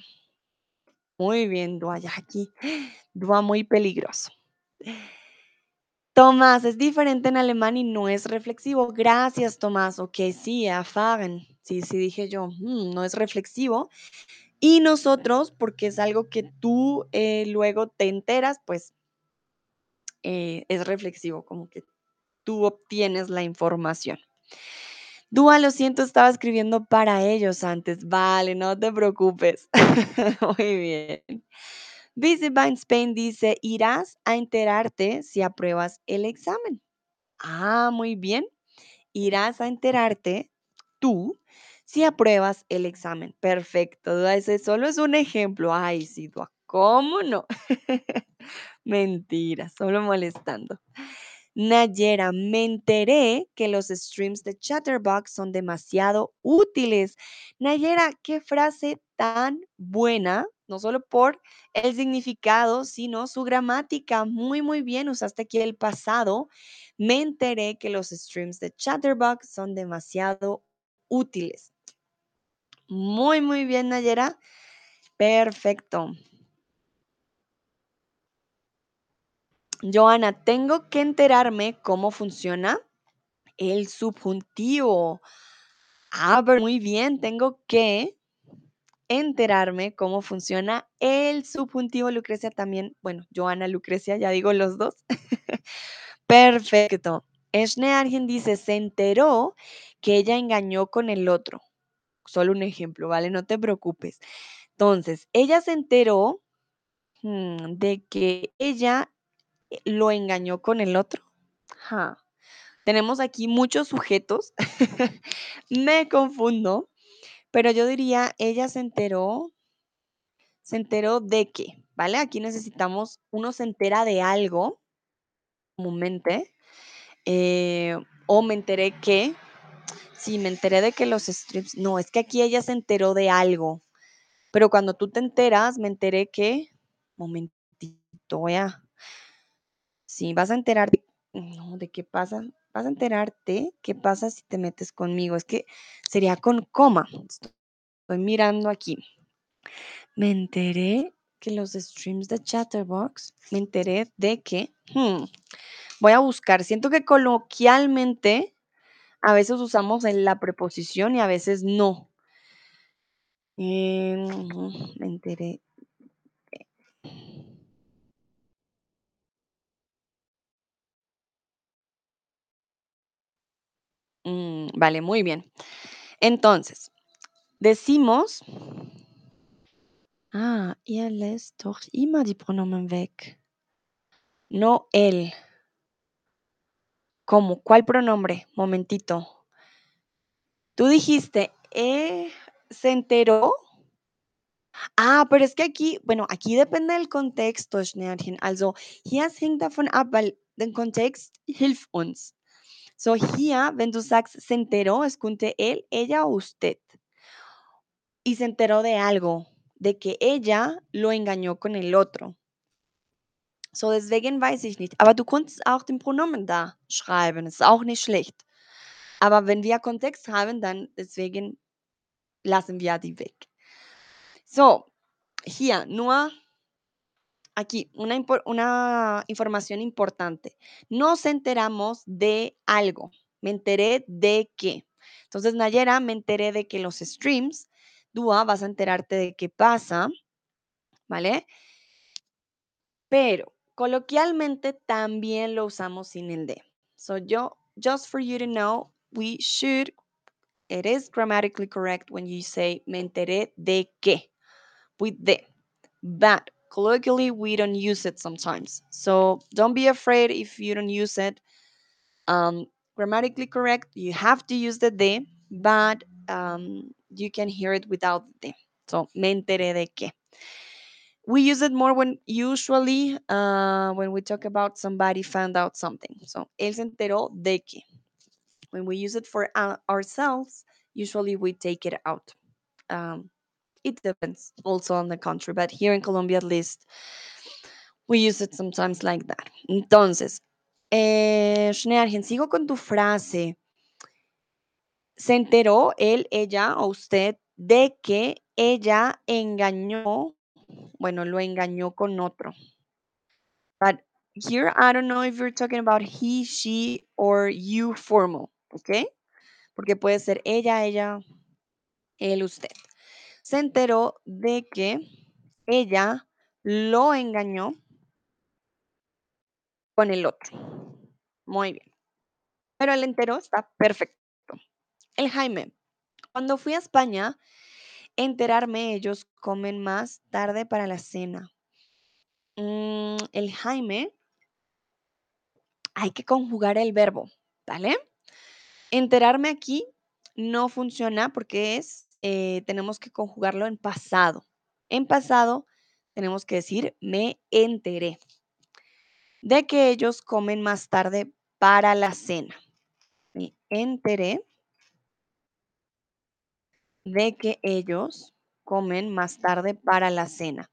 Muy bien, Dua, ya aquí. Dua muy peligroso. Tomás, es diferente en alemán y no es reflexivo. Gracias, Tomás. Ok, sí, erfahren. Sí, sí, dije yo, "Mm, no es reflexivo. Y nosotros, porque es algo que tú eh, luego te enteras, pues eh, es reflexivo, como que tú obtienes la información. Dúa, lo siento, estaba escribiendo para ellos antes. Vale, no te preocupes. Muy bien. Visit by Spain dice, irás a enterarte si apruebas el examen. Ah, muy bien. Irás a enterarte tú si apruebas el examen. Perfecto. Ese solo es un ejemplo. Ay, sí, Dúa, ¿cómo no? Mentira, solo molestando. Nayera, me enteré que los streams de Chatterbox son demasiado útiles. Nayera, qué frase tan buena, no solo por el significado, sino su gramática. Muy, muy bien, usaste aquí el pasado. Me enteré que los streams de Chatterbox son demasiado útiles. Muy, muy bien, Nayera. Perfecto. Joana, tengo que enterarme cómo funciona el subjuntivo. Ah, pero muy bien, tengo que enterarme cómo funciona el subjuntivo. Lucrecia también, bueno, Joana, Lucrecia, ya digo los dos. Perfecto. Esne Argen dice, se enteró que ella engañó con el otro. Solo un ejemplo, ¿vale? No te preocupes. Entonces, ella se enteró mm, de que ella eh, lo engañó con el otro. Tenemos aquí muchos sujetos. Me confundo, pero yo diría, ella se enteró, se enteró de qué, ¿vale? Aquí necesitamos, uno se entera de algo, comúnmente, eh, o me enteré que, sí, me enteré de que los strips, no, es que aquí ella se enteró de algo, pero cuando tú te enteras, me enteré que, momentito, vea, sí, vas a enterarte, no, ¿de qué pasa? Vas a enterarte qué pasa si te metes conmigo. Es que sería con coma. Estoy mirando aquí. Me enteré que los streams de Chatterbox, me enteré de que, hmm, voy a buscar, siento que coloquialmente a veces usamos en la preposición y a veces no. Eh, me enteré. Mm, vale, muy bien. Entonces, decimos ah, ihr lässt doch immer die Pronomen weg. No él. ¿Cómo? ¿Cuál pronombre? Momentito. Tú dijiste, eh, ¿se enteró? Ah, pero es que aquí, bueno, aquí depende del contexto, Schnärchen. Also, hier hängt davon ab, weil der Kontext hilft uns. So, hier, wenn du sagst, se enteró, es könnte él, ella o usted. Y se enteró de algo, de que ella lo engañó con el otro. So, deswegen weiß ich nicht. Aber du kannst auch den Pronomen da schreiben, ist auch nicht schlecht. Aber wenn wir Kontext haben, dann deswegen lassen wir die weg. So, hier nur aquí una, información importante. Nos enteramos de algo. Me enteré de qué. Entonces, Nayera, me enteré de que los streams, Dúa, vas a enterarte de qué pasa, ¿vale? Pero coloquialmente también lo usamos sin el de. So, yo, just for you to know, we should, it is grammatically correct when you say me enteré de qué, with de. But colloquially, we don't use it sometimes. So don't be afraid if you don't use it. Um, grammatically correct, you have to use the de, but um, you can hear it without the. So, me enteré de qué. We use it more when usually uh, when we talk about somebody found out something. So, él se enteró de qué. When we use it for uh, ourselves, usually we take it out. Um, it depends also on the country, but here in Colombia at least, we use it sometimes like that. Entonces, eh, Schneergen, sigo con tu frase. Se enteró él, ella o usted de que ella engañó, bueno, lo engañó con otro. But here, I don't know if you're talking about he, she, or you formal, ¿ok? Porque puede ser ella, ella, él, usted. Se enteró de que ella lo engañó con el otro. Muy bien. Pero el entero está perfecto. El Jaime. Cuando fui a España, enterarme ellos comen más tarde para la cena. Mm, el Jaime, hay que conjugar el verbo, ¿vale? Enterarme aquí no funciona porque es, eh, tenemos que conjugarlo en pasado. En pasado tenemos que decir me enteré de que ellos comen más tarde para la cena. Me enteré de que ellos comen más tarde para la cena.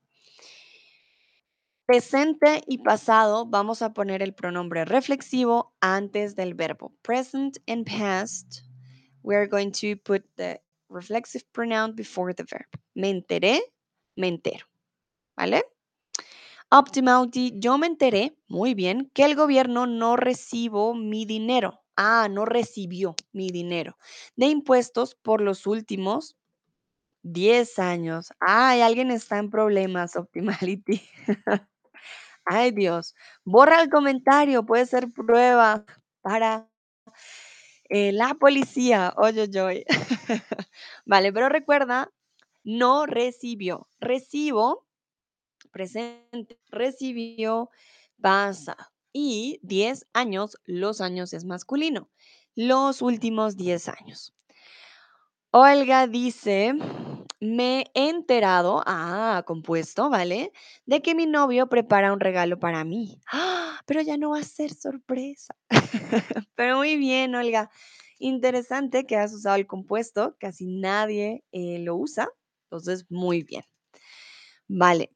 Presente y pasado vamos a poner el pronombre reflexivo antes del verbo. Present and past, we are going to put the reflexive pronoun before the verb. Me enteré, me entero. ¿Vale? Optimality, yo me enteré, muy bien, que el gobierno no recibo mi dinero. Ah, no recibió mi dinero de impuestos por los últimos 10 años. Ay, alguien está en problemas, Optimality. Ay, Dios. Borra el comentario, puede ser prueba para eh, la policía. Oye, oye. Vale, pero recuerda, no recibió. Recibo, presente, recibió, pasa. Y 10 años, los años es masculino. Los últimos 10 años. Olga dice, me he enterado, ah, compuesto, ¿vale? De que mi novio prepara un regalo para mí. ¡Ah! Pero ya no va a ser sorpresa. Pero muy bien, Olga. Interesante que has usado el compuesto, casi nadie eh, lo usa, entonces muy bien. Vale,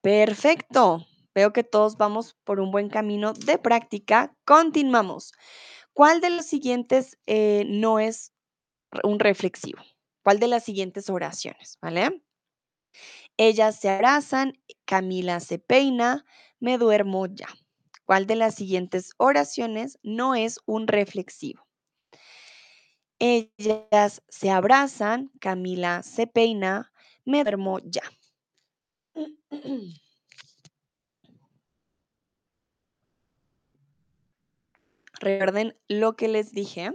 perfecto. Veo que todos vamos por un buen camino de práctica. Continuamos. ¿Cuál de los siguientes eh, no es un reflexivo. ¿Cuál de las siguientes oraciones? ¿Vale? Ellas se abrazan, Camila se peina, me duermo ya. ¿Cuál de las siguientes oraciones no es un reflexivo? Ellas se abrazan, Camila se peina, me duermo ya. Recuerden lo que les dije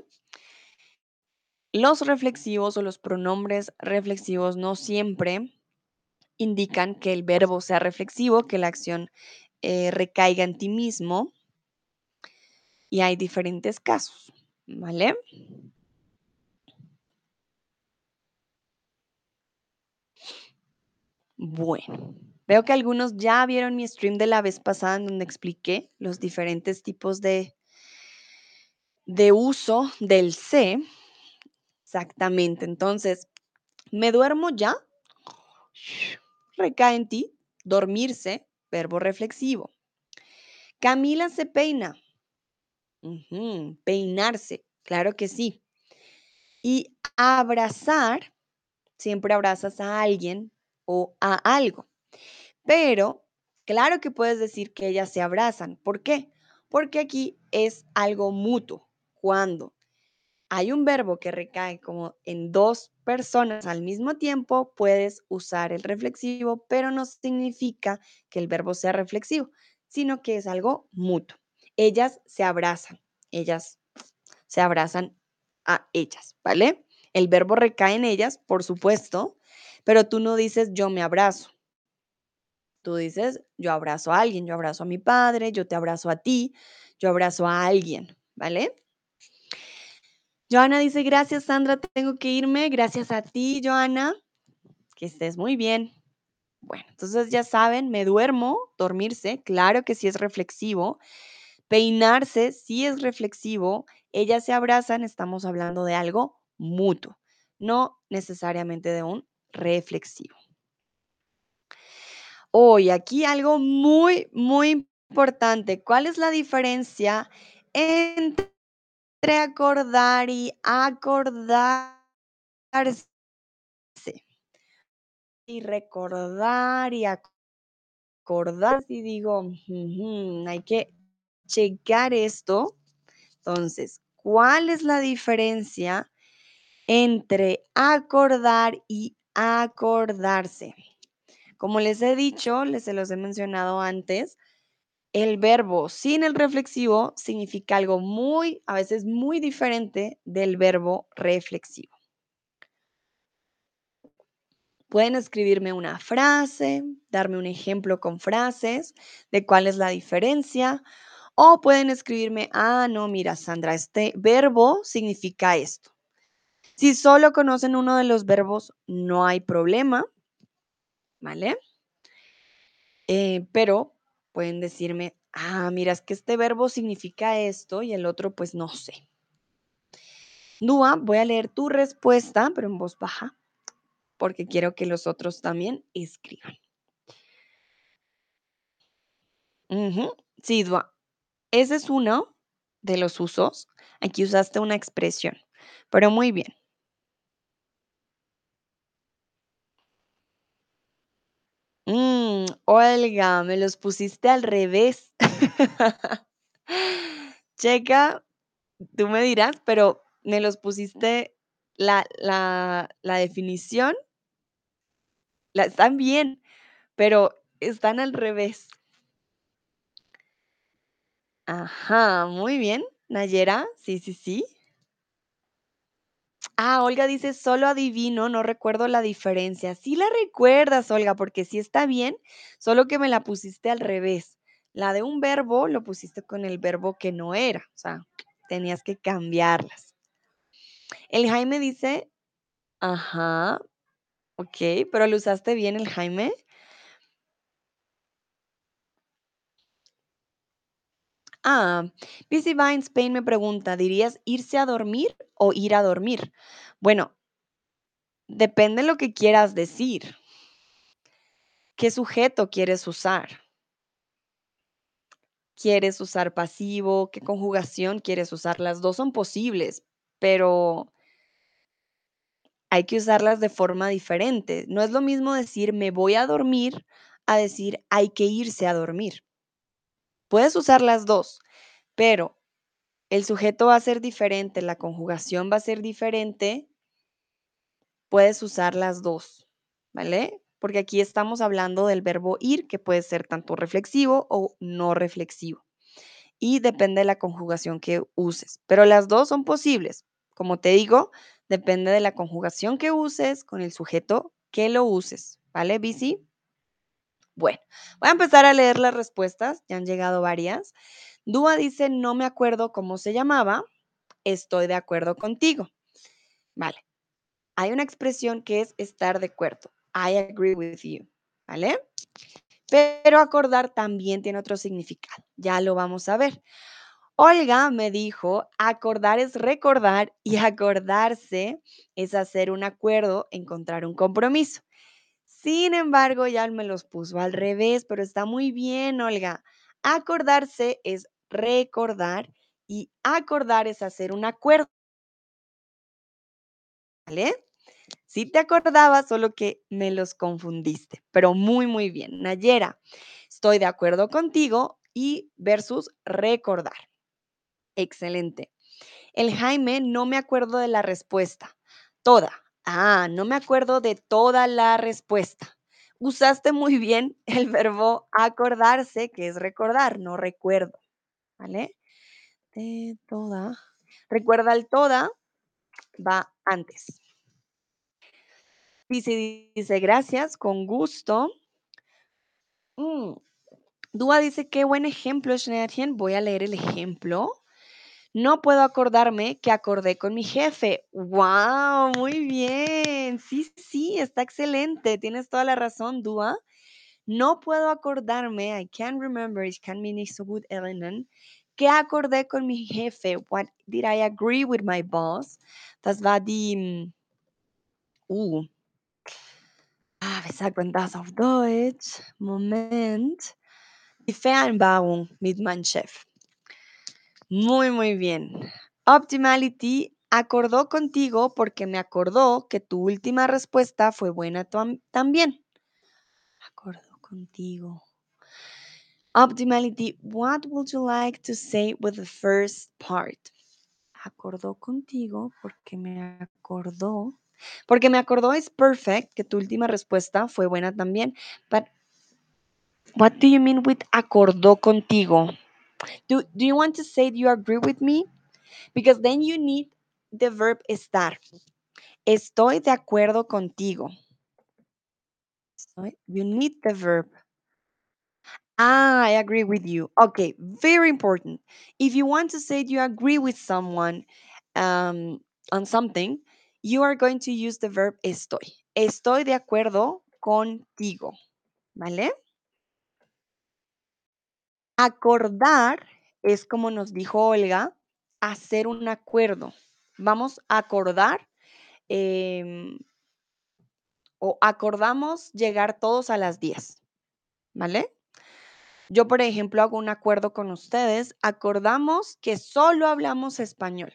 Los reflexivos o los pronombres reflexivos no siempre indican que el verbo sea reflexivo, que la acción eh, recaiga en ti mismo. Y hay diferentes casos, ¿vale? Bueno, veo que algunos ya vieron mi stream de la vez pasada en donde expliqué los diferentes tipos de, de uso del C. Exactamente, entonces, me duermo ya, recae en ti, dormirse, verbo reflexivo. Camila se peina, peinarse, claro que sí. Y abrazar, siempre abrazas a alguien o a algo. Pero, claro que puedes decir que ellas se abrazan. ¿Por qué? Porque aquí es algo mutuo. Cuando hay un verbo que recae como en dos personas al mismo tiempo, puedes usar el reflexivo, pero no significa que el verbo sea reflexivo, sino que es algo mutuo. Ellas se abrazan, ellas se abrazan a ellas, ¿vale? El verbo recae en ellas, por supuesto, pero tú no dices yo me abrazo. Tú dices yo abrazo a alguien, yo abrazo a mi padre, yo te abrazo a ti, yo abrazo a alguien, ¿vale? Joana dice, gracias Sandra, tengo que irme. Gracias a ti, Joana. Que estés muy bien. Bueno, entonces ya saben, me duermo, dormirse, claro que sí es reflexivo. Peinarse, sí es reflexivo. Ellas se abrazan, estamos hablando de algo mutuo, no necesariamente de un reflexivo. Hoy, aquí algo muy, muy importante. ¿Cuál es la diferencia entre acordar y acordarse? Y recordar y acordar. Y digo, hay que checar esto. Entonces, ¿cuál es la diferencia entre acordar y acordarse? Como les he dicho, les se los he mencionado antes, el verbo sin el reflexivo significa algo muy, a veces muy diferente del verbo reflexivo. Pueden escribirme una frase, darme un ejemplo con frases de cuál es la diferencia, o pueden escribirme, ah, no, mira, Sandra, este verbo significa esto. Si solo conocen uno de los verbos, no hay problema, ¿vale? Eh, pero pueden decirme, ah, mira, es que este verbo significa esto y el otro, pues no sé. Nua, voy a leer tu respuesta, pero en voz baja, porque quiero que los otros también escriban. Sí, Dua, ese es uno de los usos. Aquí usaste una expresión, pero muy bien. Mm, Olga, me los pusiste al revés. Checa, tú me dirás, pero me los pusiste la, la, la definición, la, están bien, pero están al revés. Ajá, muy bien. Nayera, sí, sí, sí. Ah, Olga dice, solo adivino, no recuerdo la diferencia. Sí la recuerdas, Olga, porque sí está bien, solo que me la pusiste al revés. La de un verbo lo pusiste con el verbo que no era, o sea, tenías que cambiarlas. El Jaime dice, ajá, ok, pero lo usaste bien el Jaime. Ah, PC Vine Spain me pregunta, ¿dirías irse a dormir o ir a dormir? Bueno, depende de lo que quieras decir. ¿Qué sujeto quieres usar? ¿Quieres usar pasivo? ¿Qué conjugación quieres usar? Las dos son posibles, pero hay que usarlas de forma diferente. No es lo mismo decir me voy a dormir a decir hay que irse a dormir. Puedes usar las dos, pero el sujeto va a ser diferente, la conjugación va a ser diferente. Puedes usar las dos, ¿vale? Porque aquí estamos hablando del verbo ir, que puede ser tanto reflexivo o no reflexivo. Y depende de la conjugación que uses. Pero las dos son posibles. Como te digo, Depende de la conjugación que uses con el sujeto que lo uses. ¿Vale, Bici? Bueno, voy a empezar a leer las respuestas. Ya han llegado varias. Dúa dice, no me acuerdo cómo se llamaba. Estoy de acuerdo contigo. Vale. Hay una expresión que es estar de acuerdo. I agree with you. ¿Vale? Pero acordar también tiene otro significado. Ya lo vamos a ver. Olga me dijo, acordar es recordar y acordarse es hacer un acuerdo, encontrar un compromiso. Sin embargo, ya me los puso al revés, pero está muy bien, Olga. Acordarse es recordar y acordar es hacer un acuerdo. ¿Vale? Sí te acordabas, solo que me los confundiste, pero muy, muy bien. Nayera, estoy de acuerdo contigo y versus recordar. Excelente. El Jaime, no me acuerdo de la respuesta. Toda. Ah, no me acuerdo de toda la respuesta. Usaste muy bien el verbo acordarse, que es recordar, no recuerdo. ¿Vale? De toda. Recuerda el toda, va antes. Dice, dice, gracias, con gusto. Mm. Dúa dice, qué buen ejemplo, Schneerchen. Voy a leer el ejemplo. No puedo acordarme que acordé con mi jefe. ¡Wow! Muy bien. Sí, sí, está excelente. Tienes toda la razón, Dúa. No puedo acordarme, I can't remember, kann mich nicht so gut erinnern, que acordé con mi jefe. What did I agree with my boss? Das war die, uh, ah, wie sagt man das auf Deutsch? Moment. Die Vereinbarung mit meinem Chef. Muy, muy bien. Optimality acordó contigo porque me acordó que tu última respuesta fue buena también. Acordó contigo. Optimality, what would you like to say with the first part? Acordó contigo porque me acordó. Porque me acordó es perfect, que tu última respuesta fue buena también. But what do you mean with acordó contigo? Do, do you want to say you agree with me? Because then you need the verb estar. Estoy de acuerdo contigo. You need the verb. I agree with you. Okay, very important. If you want to say you agree with someone um, on something, you are going to use the verb estoy. Estoy de acuerdo contigo. ¿Vale? Acordar es como nos dijo Olga, hacer un acuerdo. Vamos a acordar em, o acordamos llegar todos a las 10. ¿Vale? Yo, por ejemplo, hago un acuerdo con ustedes, acordamos que solo hablamos español.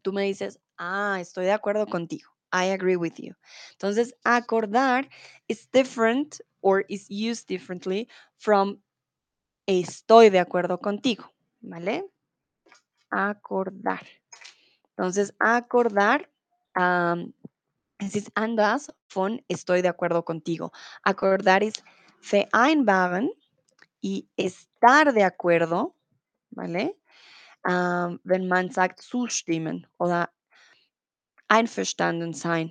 Tú me dices, ah, estoy de acuerdo contigo. I agree with you. Entonces, acordar is different or is used differently from estoy de acuerdo contigo, ¿vale? Acordar. Entonces, acordar es andas von estoy de acuerdo contigo. Acordar es vereinbaren y estar de acuerdo, ¿vale? Um, wenn man sagt zustimmen oder einverstanden sein.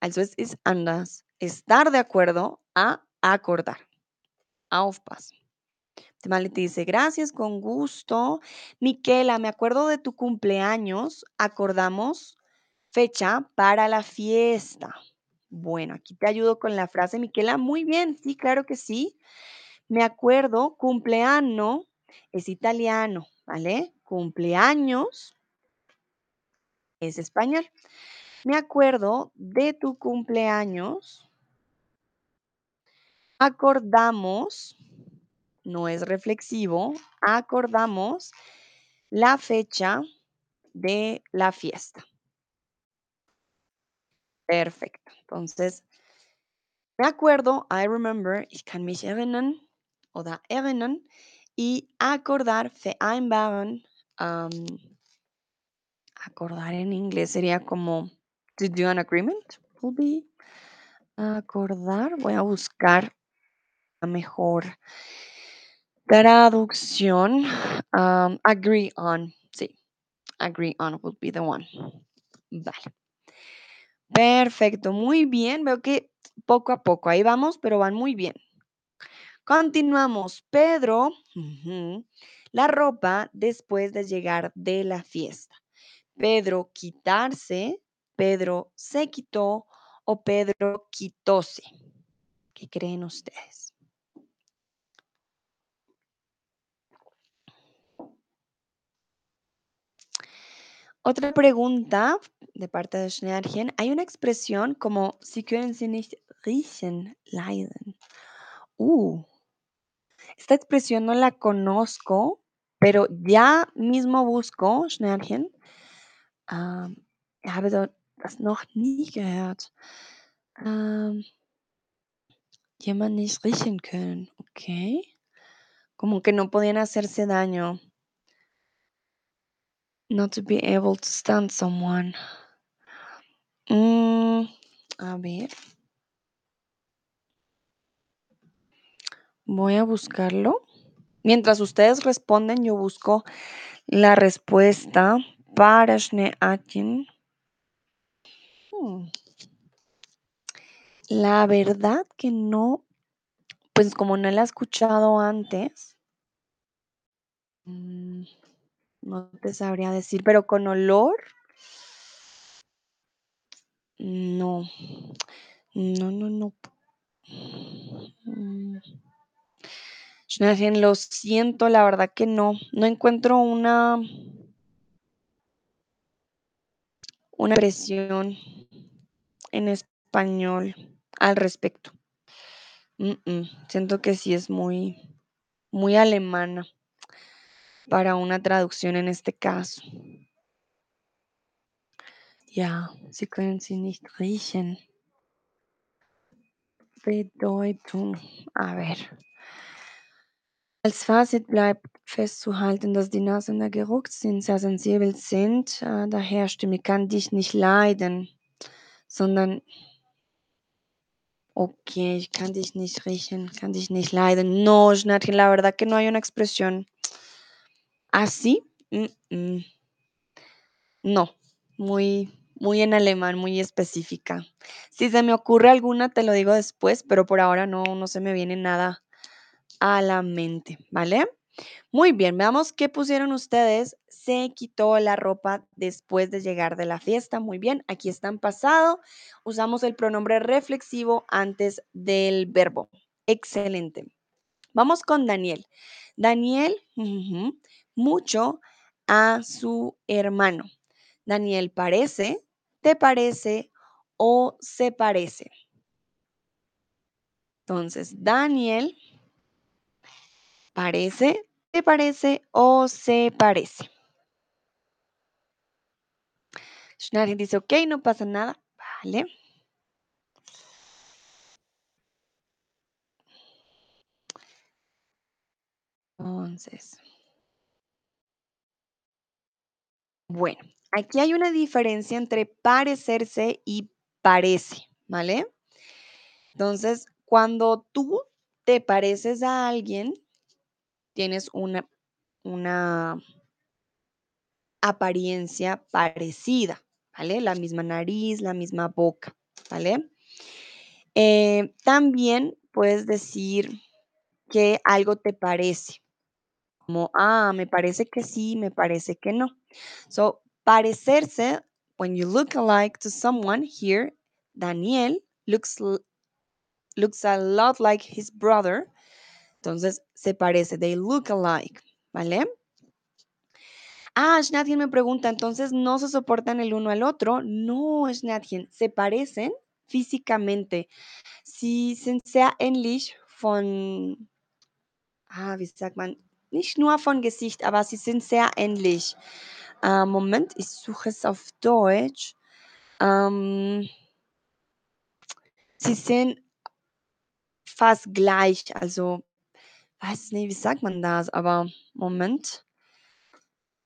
Also es ist anders. Estar de acuerdo a acordar. Aufpassen. Vale, te dice, gracias, con gusto. Miquela, me acuerdo de tu cumpleaños. Acordamos fecha para la fiesta. Bueno, aquí te ayudo con la frase, Miquela. Muy bien, sí, claro que sí. Me acuerdo, cumpleaños es italiano, ¿vale? Cumpleaños es español. Me acuerdo de tu cumpleaños. Acordamos, no es reflexivo, acordamos la fecha de la fiesta. Perfecto. Entonces, me acuerdo, I remember, ich kann mich erinnern oder y acordar, vereinbaren, um, acordar en inglés sería como to do an agreement, will be acordar, voy a buscar la mejor traducción, um, agree on, sí, agree on would be the one. Vale. Perfecto, muy bien. Veo que poco a poco, ahí vamos, pero van muy bien. Continuamos. Pedro, la ropa después de llegar de la fiesta. Pedro quitarse, Pedro se quitó o Pedro quitóse. ¿Qué creen ustedes? Otra pregunta de parte de Schneerchen. Hay una expresión como Sie können sie nicht riechen, leiden. Uh, esta expresión no la conozco, pero ya mismo busco, Schneerchen. Ähm, habe da- das noch nie gehört. Ähm, jemand nicht riechen können, okay. Como que no podían hacerse daño. Not to be able to stand someone. Mm, a ver. Voy a buscarlo. Mientras ustedes responden, yo busco la respuesta para Schneeatin. Hmm. La verdad que no, pues como no la he escuchado antes, mm, no te sabría decir, pero con olor, no. No, no, no. Mm. Lo siento, la verdad que no. No encuentro una, una expresión en español al respecto. Mm, mm, Siento que sí es muy, muy alemana para una traducción en este caso. Ja, Sie können sie nicht riechen. Bedeutung. A ver. Als Fazit bleibt festzuhalten, dass die Nase und der Geruchssinn sehr sensibel sind. Äh, daher Stimme kann dich nicht leiden, sondern ok, ich kann dich nicht riechen, kann dich nicht leiden. No, Schnattchen, la verdad que no hay una expresión así. No, muy, muy en alemán, muy específica. Si se me ocurre alguna, te lo digo después, pero por ahora no, no se me viene nada a la mente, ¿vale? Muy bien, veamos qué pusieron ustedes. Se quitó la ropa después de llegar de la fiesta. Muy bien, aquí está en pasado. Usamos el pronombre reflexivo antes del verbo. Excelente. Vamos con Daniel. Daniel, mucho a su hermano. Daniel parece, te parece o se parece. Entonces, Daniel parece, te parece o se parece. Schneider dice, ok, no pasa nada. Vale. Entonces, bueno, aquí hay una diferencia entre parecerse y parece, ¿vale? Entonces, cuando tú te pareces a alguien, tienes una, una apariencia parecida, ¿vale? La misma nariz, la misma boca, ¿vale? Eh, también puedes decir que algo te parece, como, ah, me parece que sí, me parece que no. So, parecerse, when you look alike to someone here, Daniel looks, looks a lot like his brother. Entonces, se parece, they look alike, ¿vale? Ah, Schnatchen me pregunta, entonces no se soportan el uno al otro. No, Schnatchen, se parecen físicamente. Sie sind sehr ähnlich von, ah, wie sagt man, nicht nur von Gesicht, aber sie sind sehr ähnlich. Äh, Moment, ich suche es auf Deutsch. Ähm, sie sind fast gleich, also, weiß nicht, wie sagt man das, aber Moment.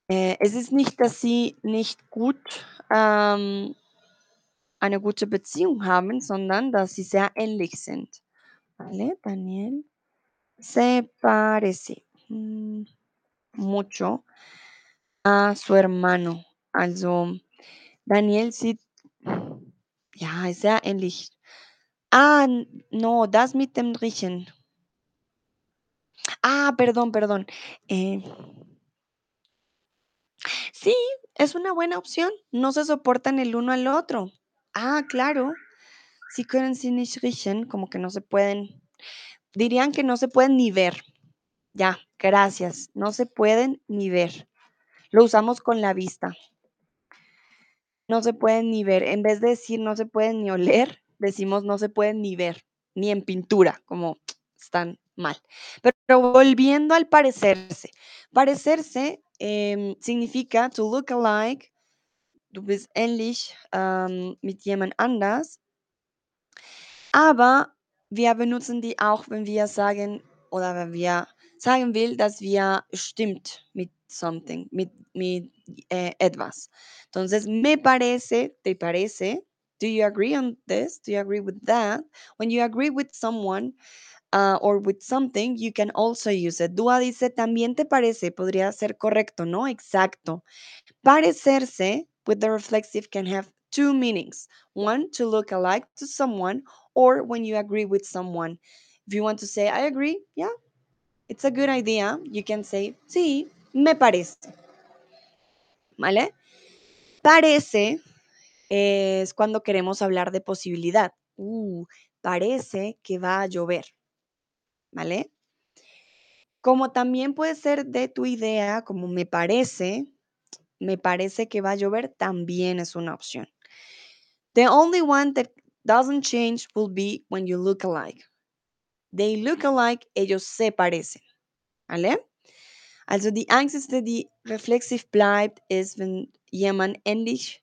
Äh, es ist nicht, dass sie nicht gut ähm, eine gute Beziehung haben, sondern dass sie sehr ähnlich sind. ¿Vale? Daniel se parece mm, mucho a su hermano. Also Daniel sieht ja, sehr ähnlich. Ah, no, das mit dem Riechen. Ah, perdón, perdón. Eh Sí, es una buena opción. No se soportan el uno al otro. Ah, claro. Sie können sie nicht como que no se pueden dirían que no se pueden ni ver. Ya, gracias. No se pueden ni ver. Lo usamos con la vista. No se pueden ni ver. En vez de decir no se pueden ni oler, decimos no se pueden ni ver, ni en pintura, como están mal. Pero volviendo al parecerse. Parecerse, em, significa to look alike, du bist ähnlich, mit jemand anders. Aber wir benutzen die auch, wenn wir sagen oder wenn wir sagen will, dass wir stimmt mit something, mit mit, äh, etwas. Entonces, me parece, te parece, do you agree on this? Do you agree with that? When you agree with someone, uh, or with something, you can also use it. Dúa dice, también te parece, podría ser correcto, ¿no? Exacto. Parecerse with the reflexive can have two meanings. One, to look alike to someone, or when you agree with someone. If you want to say, I agree, yeah, it's a good idea, you can say, sí, me parece. ¿Vale? Parece es cuando queremos hablar de posibilidad. Uh, parece que va a llover. ¿Vale? Como también puede ser de tu idea, como me parece, me parece que va a llover, también es una opción. The only one that doesn't change will be when you look alike. They look alike, ellos se parecen. ¿Vale? Also die einzige, die reflexiv bleibt, ist, wenn jemand ähnlich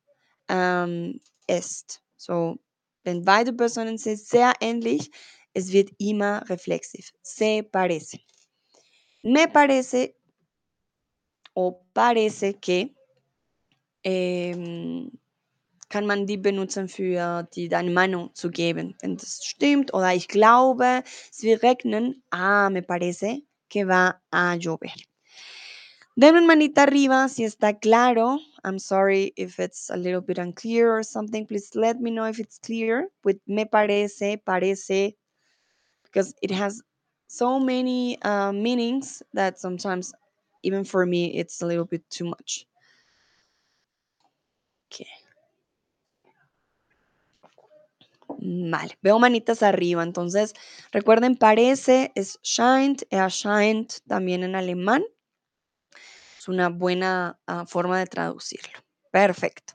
ähm, ist. So, wenn beide Personen sind sehr ähnlich, es wird immer reflexiv. Se parece. Me parece o parece que ähm, kann man die benutzen für die deine Meinung zu geben, wenn das stimmt oder ich glaube, es wird regnen. Ah, me parece que va a llover. Denme manita arriba si está claro. I'm sorry if it's a little bit unclear or something. Please let me know if it's clear with me parece, parece, because it has so many uh, meanings that sometimes, even for me, it's a little bit too much. Okay. Vale, veo manitas arriba. Entonces, recuerden, parece es scheint, erscheint también en alemán. Es una buena ah, forma de traducirlo. Perfecto.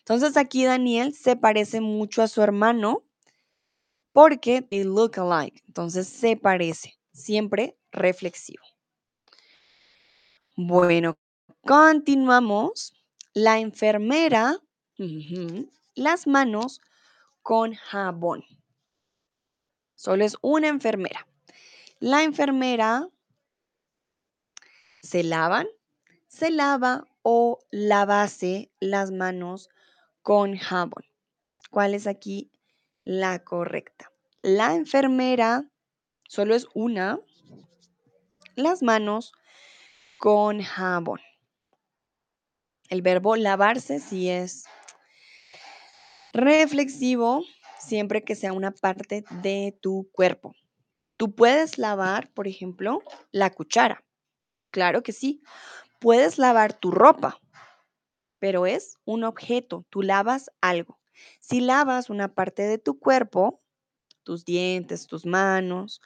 Entonces aquí Daniel se parece mucho a su hermano porque they look alike. Entonces se parece. Siempre reflexivo. Bueno, continuamos. La enfermera, las manos con jabón. Solo es una enfermera. La enfermera se lavan, se lava o lavase las manos con jabón. ¿Cuál es aquí la correcta? La enfermera solo es una, las manos con jabón. El verbo lavarse sí es reflexivo siempre que sea una parte de tu cuerpo. Tú puedes lavar, por ejemplo, la cuchara. Claro que sí. Puedes lavar tu ropa, pero es un objeto. Tú lavas algo. Si lavas una parte de tu cuerpo, tus dientes, tus manos,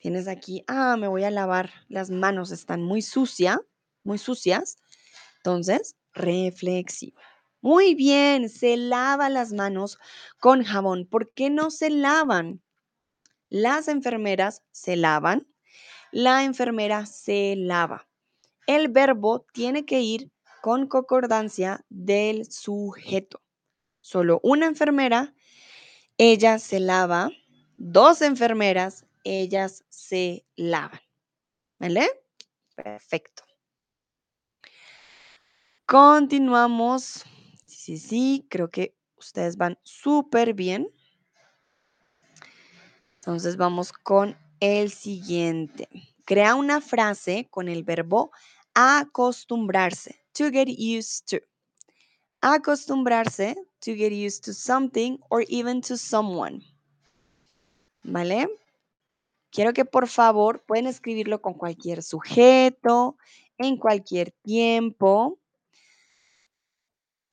tienes aquí, ah, me voy a lavar las manos, están muy sucias, muy sucias. Entonces, reflexivo. Muy bien, se lava las manos con jabón. ¿Por qué no se lavan? Las enfermeras se lavan, la enfermera se lava. El verbo tiene que ir con concordancia del sujeto. Solo una enfermera, ella se lava. Dos enfermeras, ellas se lavan. ¿Vale? Perfecto. Continuamos. Sí, sí, creo que ustedes van súper bien. Entonces vamos con el siguiente. Crea una frase con el verbo acostumbrarse. To get used to. acostumbrarse, to get used to something or even to someone. ¿Vale? Quiero que por favor pueden escribirlo con cualquier sujeto, en cualquier tiempo.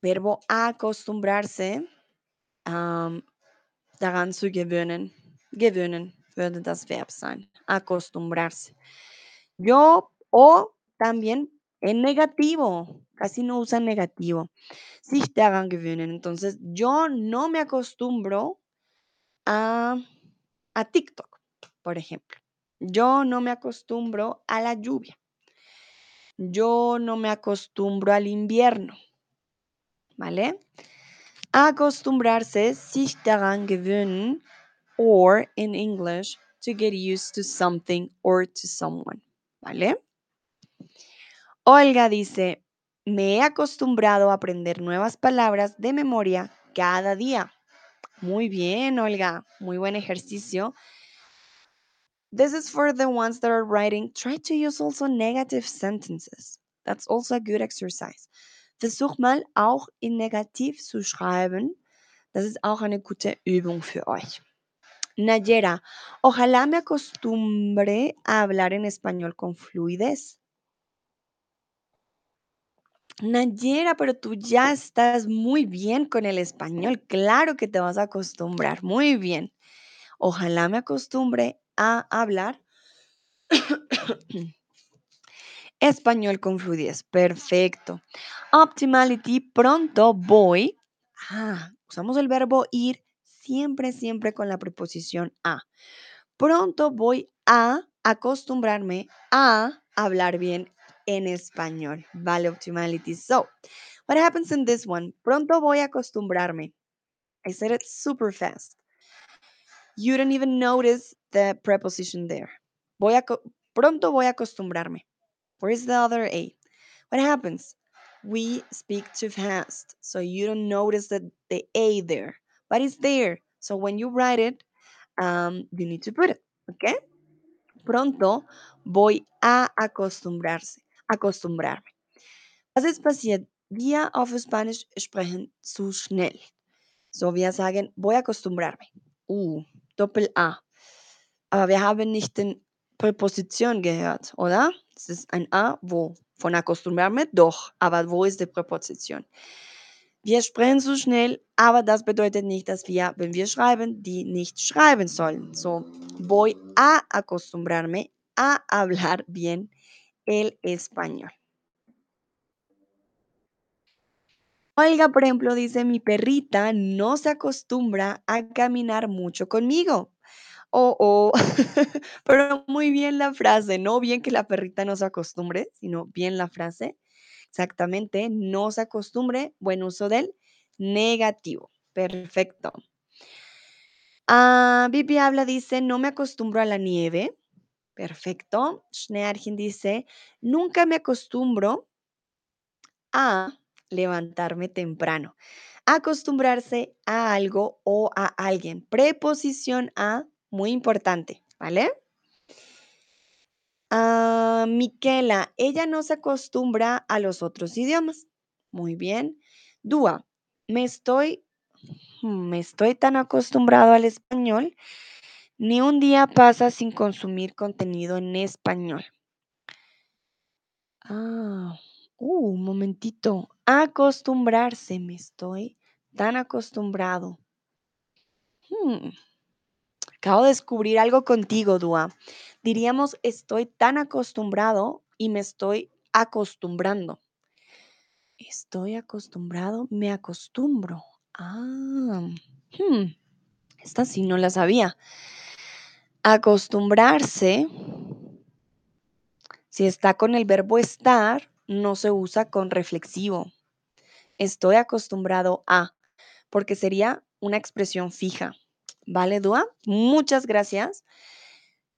Verbo acostumbrarse. Um, daran zu gewöhnen. Gewöhnen würde das Verb sein. Acostumbrarse. Yo o también en negativo. Casi no usan negativo. Sich daran gewöhnen. Entonces, yo no me acostumbro a, a TikTok, por ejemplo. Yo no me acostumbro a la lluvia. Yo no me acostumbro al invierno. ¿Vale? Acostumbrarse, sich daran gewöhnen, or in English, to get used to something or to someone. ¿Vale? Olga dice, me he acostumbrado a aprender nuevas palabras de memoria cada día. Muy bien, Olga. Muy buen ejercicio. This is for the ones that are writing. Try to use also negative sentences. That's also a good exercise. Versuch mal auch in Negativ zu schreiben. Das ist auch eine gute Übung für euch. Nayera, ojalá me acostumbre a hablar en español con fluidez. Nayera, pero tú ya estás muy bien con el español. Claro que te vas a acostumbrar. Muy bien. Ojalá me acostumbre a hablar español con fluidez. Perfecto. Optimality, pronto voy. Ah, usamos el verbo ir siempre, siempre con la preposición a. Pronto voy a acostumbrarme a hablar bien en español. Vale, optimality. So, what happens in this one? Pronto voy a acostumbrarme. I said it super fast. You don't even notice the preposition there. Voy a pronto voy a acostumbrarme. Where's the other A? What happens? We speak too fast, so you don't notice that the A there, but it's there. So when you write it, um, you need to put it, okay? Pronto voy a acostumbrarse, acostumbrarme. Was ist passiert? Wir auf Spanisch sprechen zu schnell. So, wir sagen, voy a acostumbrarme. Uh, Doppel-A. Aber wir haben nicht den Präposition gehört, oder? Es ist ein A, wo. Von acostumbrarme, doch. Aber wo ist die Präposition? Wir sprechen zu schnell, aber das bedeutet nicht, dass wir, wenn wir schreiben, die nicht schreiben sollen. So, voy a acostumbrarme a hablar bien el español. Olga, por ejemplo, dice, mi perrita no se acostumbra a caminar mucho conmigo. Oh, oh, pero muy bien la frase, no bien que la perrita no se acostumbre, sino bien la frase. Exactamente, no se acostumbre, buen uso del negativo. Perfecto. Ah, Bibi habla, dice, no me acostumbro a la nieve. Perfecto. Schnearchen dice, nunca me acostumbro a levantarme temprano. Acostumbrarse a algo o a alguien. Preposición a, muy importante, ¿vale? Ah, Miquela, ella no se acostumbra a los otros idiomas. Muy bien. Dúa, me estoy, mm, me estoy tan acostumbrado al español, ni un día pasa sin consumir contenido en español. Ah, uh, un momentito. Acostumbrarse, me estoy tan acostumbrado. Hmm, Acabo de descubrir algo contigo, Dua. Diríamos, estoy tan acostumbrado y me estoy acostumbrando. Estoy acostumbrado, me acostumbro. Ah, hmm, esta sí no la sabía. Acostumbrarse, si está con el verbo estar, no se usa con reflexivo. Estoy acostumbrado a, porque sería una expresión fija. ¿Vale, Dua? Muchas gracias.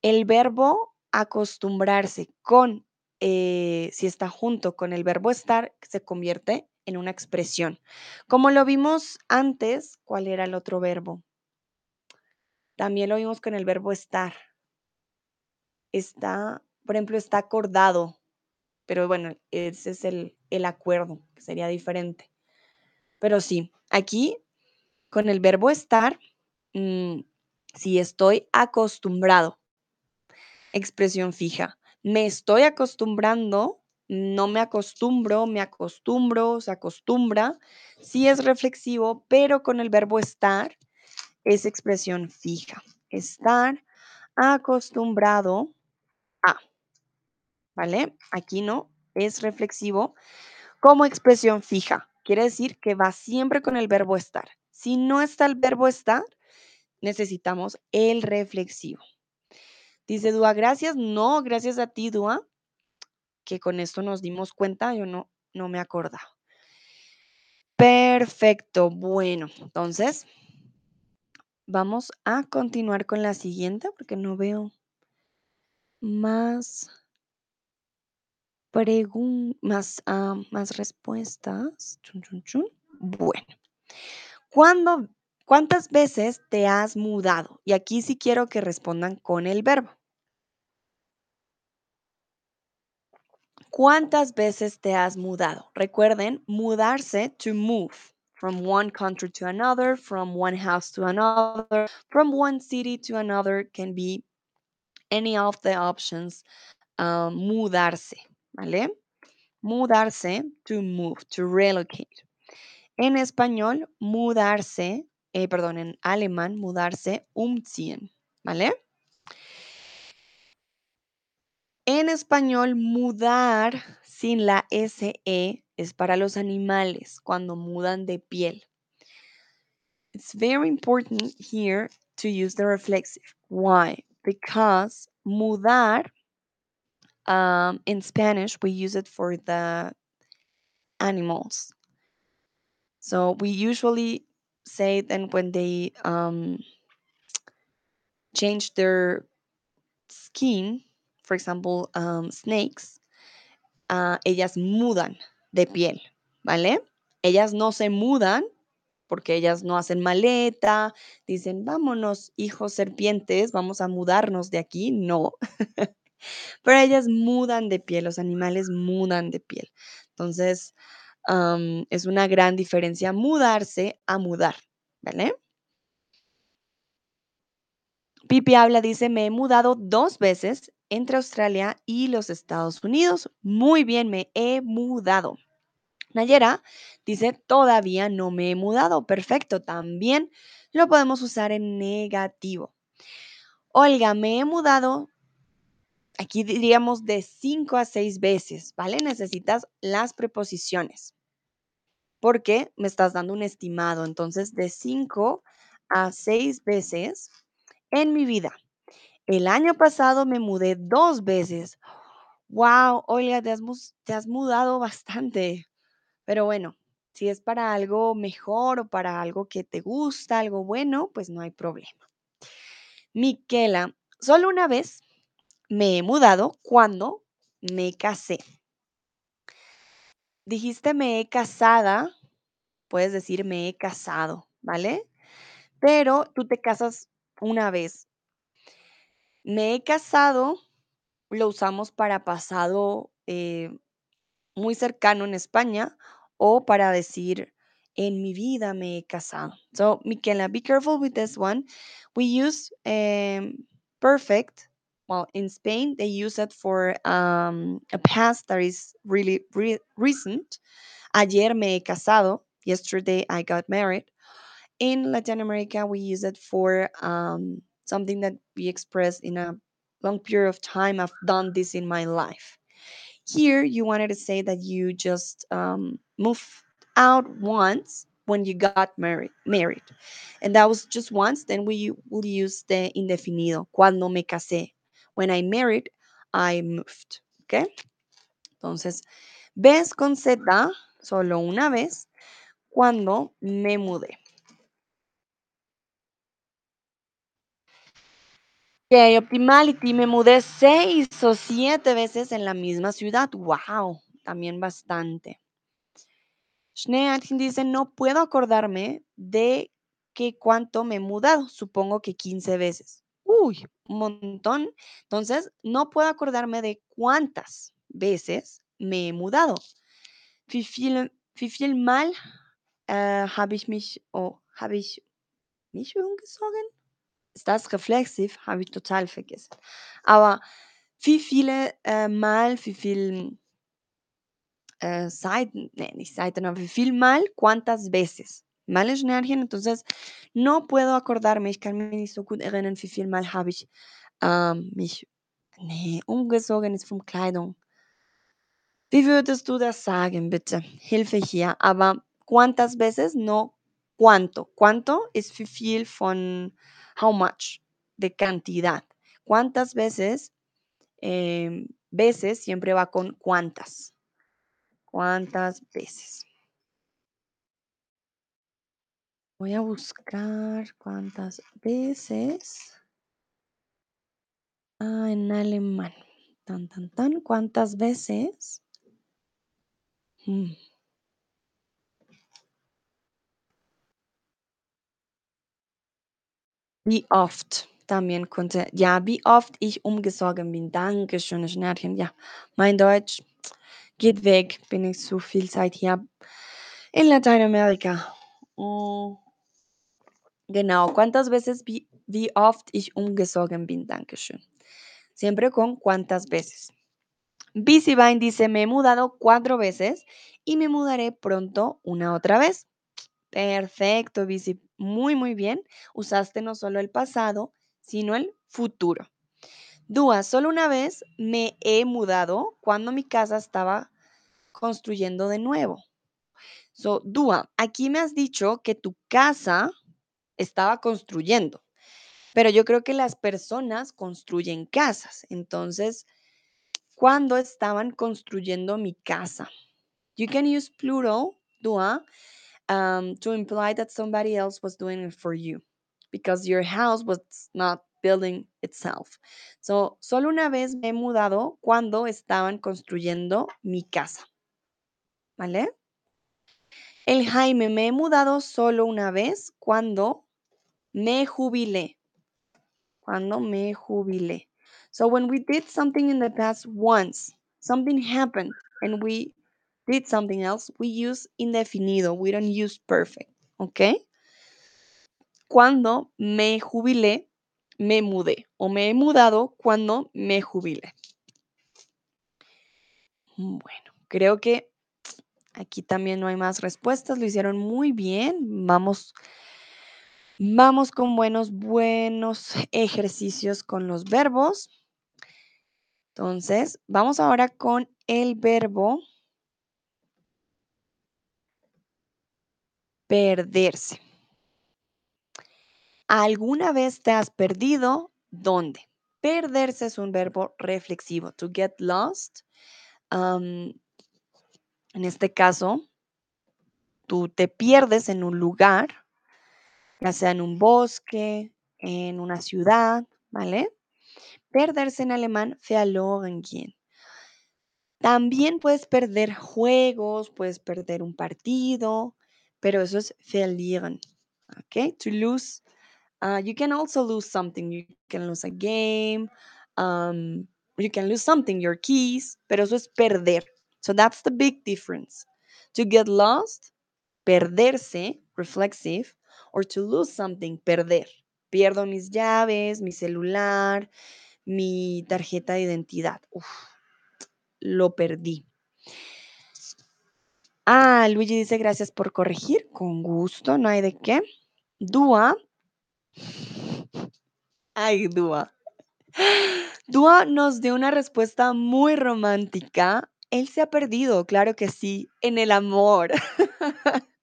El verbo acostumbrarse con, eh, si está junto con el verbo estar, se convierte en una expresión. Como lo vimos antes, ¿cuál era el otro verbo? También lo vimos con el verbo estar. Está, por ejemplo, está acordado, pero bueno, ese es el, el acuerdo, que sería diferente. Pero sí, aquí con el verbo estar, mm, si estoy acostumbrado, expresión fija. Me estoy acostumbrando, no me acostumbro, me acostumbro, se acostumbra. Sí es reflexivo, pero con el verbo estar es expresión fija. Estar acostumbrado a, ¿vale? Aquí no, es reflexivo como expresión fija. Quiere decir que va siempre con el verbo estar. Si no está el verbo estar, necesitamos el reflexivo. Dice Dúa, gracias. No, gracias a ti, Dúa, que con esto nos dimos cuenta. Yo no, no me acordaba. Perfecto. Bueno, entonces vamos a continuar con la siguiente porque no veo más más, ah, más respuestas. Chun, chun, chun. Bueno, ¿cuándo, ¿cuántas veces te has mudado? Y aquí sí quiero que respondan con el verbo. ¿Cuántas veces te has mudado? Recuerden, mudarse, to move, from one country to another, from one house to another, from one city to another, can be any of the options. ah, mudarse, ¿vale? Mudarse, to move, to relocate. En español, mudarse, eh, perdón, en alemán, mudarse, umziehen, ¿vale? En español, mudar sin la SE es para los animales cuando mudan de piel. It's very important here to use the reflexive. Why? Because mudar, um, in Spanish, we use it for the animals. So we usually say then when they um, change their skin, for example, um, snakes, ah, ellas mudan de piel, ¿vale? Ellas no se mudan porque ellas no hacen maleta, dicen, vámonos, hijos serpientes, vamos a mudarnos de aquí. No, pero ellas mudan de piel, los animales mudan de piel. Entonces, es una gran diferencia mudarse a mudar, ¿vale? Pipi habla, dice, me he mudado dos veces entre Australia y los Estados Unidos. Muy bien, me he mudado. Nayera dice, todavía no me he mudado. Perfecto, también lo podemos usar en negativo. Olga, me he mudado, aquí diríamos de cinco a seis veces, ¿vale? Necesitas las preposiciones porque me estás dando un estimado. Entonces, de cinco a seis veces en mi vida. El año pasado me mudé dos veces. Wow, Olga, te has, te has mudado bastante. Pero bueno, si es para algo mejor o para algo que te gusta, algo bueno, pues no hay problema. Miquela, solo una vez me he mudado cuando me casé. Dijiste me he casada, puedes decir me he casado, ¿vale? Pero tú te casas una vez. Me he casado, lo usamos para pasado eh, muy cercano en España o para decir en mi vida me he casado. So, Miquela, be careful with this one. We use um, perfect. Well, in Spain, they use it for um, a past that is really re- recent. Ayer me he casado. Yesterday I got married. In Latin America, we use it for um, something that we express in a long period of time. I've done this in my life. Here, you wanted to say that you just um, moved out once when you got married, married, and that was just once. Then we will use the indefinido. Cuando me casé. When I married, I moved. Okay. Entonces, ves con Z solo una vez cuando me mudé. Ok, Optimality, me mudé seis o siete veces en la misma ciudad. Wow, también bastante. Schneeantin dice, no puedo acordarme de que cuánto me he mudado. Supongo que 15 veces. Uy, un montón. Entonces, no puedo acordarme de cuántas veces me he mudado. Wie viel, mal habe ich mich oh, habe ich mich umgezogen? Ist das reflexiv? Habe ich total vergessen. Aber wie viele, äh, Mal, wie viel äh, Seiten, ne, nicht Seiten, aber wie viel Mal, cuántas veces. ¿Vale, Schnärchen? Entonces, no puedo acordarme, ich kann mich nicht so gut erinnern, wie viel Mal habe ich, ähm, mich ne, umgezogen ist von Kleidung. Wie würdest du das sagen, bitte? Hilfe hier. Aber cuántas veces, no cuánto. Cuánto ist wie viel von how much, de cantidad. ¿Cuántas veces? Em, veces siempre va con cuántas. ¿Cuántas veces? Voy a buscar cuántas veces. Ah, en alemán. Tan, tan, tan. ¿Cuántas veces? Mm. Wie oft también konnte ja, wie oft ich umgezogen bin. Dankeschön, Schnärchen. Ja, mein Deutsch geht weg. Bin ich zu viel Zeit hier in Lateinamerika. Hm. Genau, ¿cuántas veces wie wie oft ich umgezogen bin? Dankeschön. Siempre con cuántas veces. Busy Vine dice: "Me he mudado 4 veces y me mudaré pronto una otra vez". Perfecto, Busy. Muy, muy bien. Usaste no solo el pasado, sino el futuro. Dúa, solo una vez me he mudado cuando mi casa estaba construyendo de nuevo. So, Dúa, aquí me has dicho que tu casa estaba construyendo, pero yo creo que las personas construyen casas. Entonces, ¿cuándo estaban construyendo mi casa? You can use plural, Dúa, um, to imply that somebody else was doing it for you because your house was not building itself. So, solo una vez me he mudado cuando estaban construyendo mi casa. ¿Vale? El Jaime, me he mudado solo una vez cuando me jubilé. Cuando me jubilé. So, when we did something in the past once, something happened and we did something else, we use indefinido. We don't use perfect. ¿Ok? Cuando me jubilé, me mudé. O me he mudado cuando me jubilé. Bueno, creo que aquí también no hay más respuestas. Lo hicieron muy bien. Vamos, vamos con buenos, buenos ejercicios con los verbos. Entonces, vamos ahora con el verbo perderse. ¿Alguna vez te has perdido? ¿Dónde? Perderse es un verbo reflexivo. To get lost. en este caso, tú te pierdes en un lugar, ya sea en un bosque, en una ciudad, ¿vale? Perderse en alemán, verloren gehen. También puedes perder juegos, puedes perder un partido, pero eso es verlieren. ¿Ok? To lose. uh, you can also lose something. You can lose a game. um, you can lose something, your keys, pero eso es perder. So that's the big difference. To get lost, perderse, reflexive, or to lose something, perder. Pierdo mis llaves, mi celular, mi tarjeta de identidad. Uf, lo perdí. Ah, Luigi dice gracias por corregir. Con gusto, no hay de qué. Dúa. Ay, Dúa. Dúa nos dio una respuesta muy romántica. Él se ha perdido, claro que sí, en el amor.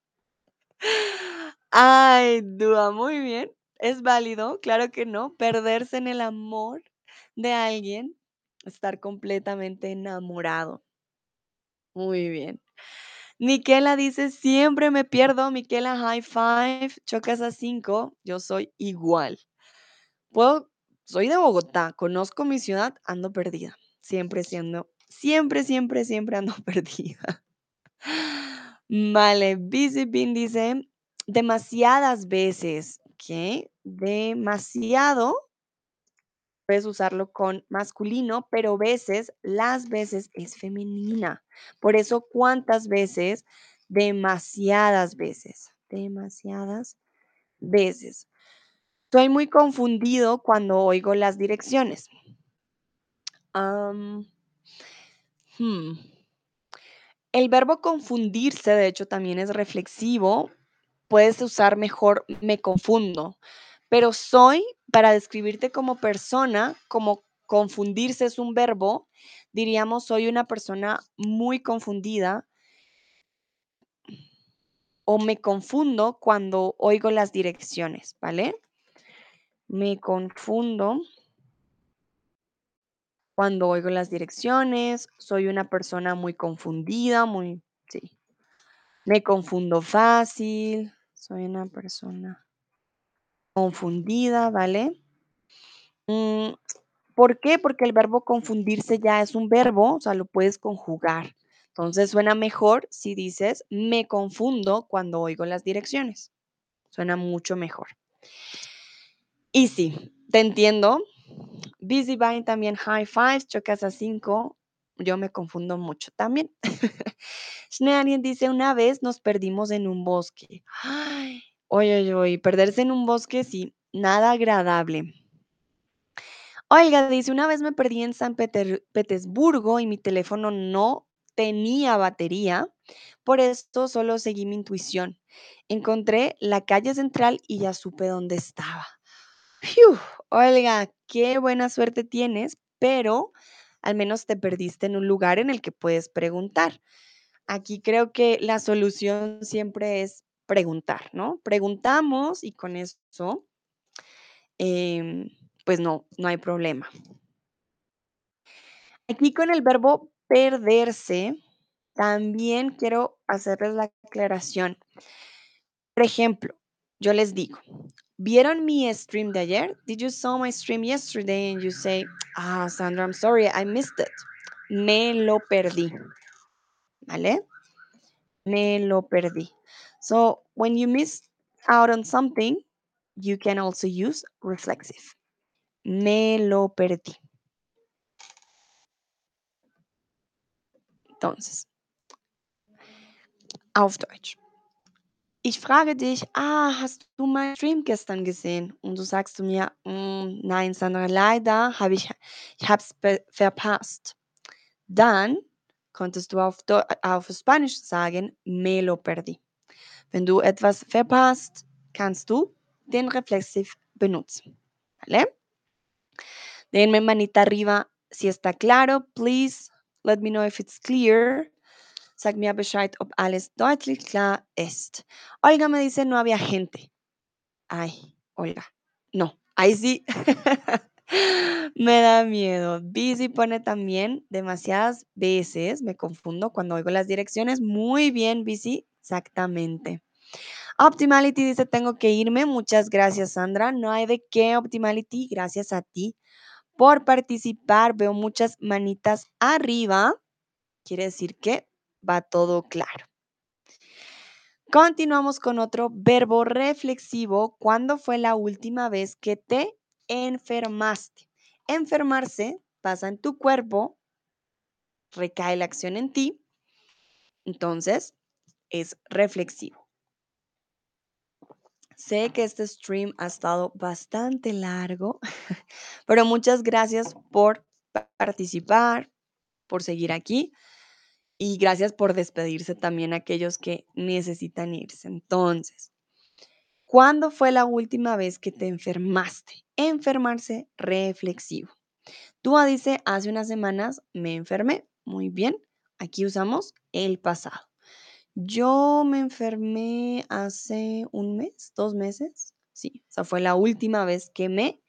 Ay, Dúa, muy bien. Es válido, claro que no. Perderse en el amor de alguien, estar completamente enamorado. Muy bien. Miquela dice, siempre me pierdo. Miquela, high five. Chocas a cinco. Yo soy igual. Puedo, soy de Bogotá, conozco mi ciudad, ando perdida. Siempre siendo, siempre, siempre, siempre ando perdida. Vale, Busy dice, demasiadas veces, ¿ok? Demasiado, puedes usarlo con masculino, pero veces, las veces es femenina. Por eso, ¿cuántas veces? demasiadas veces, demasiadas veces. Soy muy confundido cuando oigo las direcciones. Hmm. El verbo confundirse, de hecho, también es reflexivo. Puedes usar mejor me confundo, pero soy, para describirte como persona, como confundirse es un verbo, diríamos soy una persona muy confundida o me confundo cuando oigo las direcciones, ¿vale? Me confundo cuando oigo las direcciones, soy una persona muy confundida, muy, sí, me confundo fácil, soy una persona confundida, ¿vale? Mm, ¿por qué? Porque el verbo confundirse ya es un verbo, o sea, lo puedes conjugar. Entonces suena mejor si dices me confundo cuando oigo las direcciones. Suena mucho mejor. Y sí, te entiendo. Busy Buying también high fives, chocas a cinco. Yo me confundo mucho también. alguien dice, una vez nos perdimos en un bosque. Ay, oye, oye, perderse en un bosque, sí, nada agradable. Oiga, dice, una vez me perdí en San Peter- Petersburgo y mi teléfono no tenía batería. Por esto solo seguí mi intuición. Encontré la calle central y ya supe dónde estaba. Fiu, Olga, qué buena suerte tienes, pero al menos te perdiste en un lugar en el que puedes preguntar. Aquí creo que la solución siempre es preguntar, ¿no? Preguntamos y con eso, em, pues no, no hay problema. Aquí con el verbo perderse, también quiero hacerles la aclaración. Por ejemplo, yo les digo, ¿vieron mi stream de ayer? Did you saw my stream yesterday? And you say, ah, Sandra, I'm sorry, I missed it. Me lo perdí. ¿Vale? Me lo perdí. So when you miss out on something, you can also use reflexive. Me lo perdí. Entonces, auf Deutsch. Ich frage dich, ah, hast du meinen Stream gestern gesehen? Und du sagst zu mir, "Mm, nein, Sandra, leider habe ich, ich habe es verpasst. Dann konntest du auf, auf Spanisch sagen, me lo perdí. Wenn du etwas verpasst, kannst du den Reflexiv benutzen. ¿Vale? Denme manita arriba si está claro. Please let me know if it's clear. Sag mir Bescheid, ob alles deutlich klar ist. Olga me dice no había gente. Ay, Olga. No, ahí sí. me da miedo. Busy pone también demasiadas veces. Me confundo cuando oigo las direcciones. Muy bien, Busy. Exactamente. Optimality dice, tengo que irme. Muchas gracias, Sandra. No hay de qué, Optimality. Gracias a ti por participar. Veo muchas manitas arriba. Quiere decir que va todo claro. Continuamos con otro verbo reflexivo. ¿Cuándo fue la última vez que te enfermaste? Enfermarse pasa en tu cuerpo, recae la acción en ti, entonces es reflexivo. Sé que este stream ha estado bastante largo, pero muchas gracias por participar, por seguir aquí y gracias por despedirse también a aquellos que necesitan irse. Entonces, ¿cuándo fue la última vez que te enfermaste? Enfermarse reflexivo. Túa dice, hace unas semanas me enfermé. Muy bien, aquí usamos el pasado. Yo me enfermé hace un mes, dos meses. Sí, esa fue la última vez que me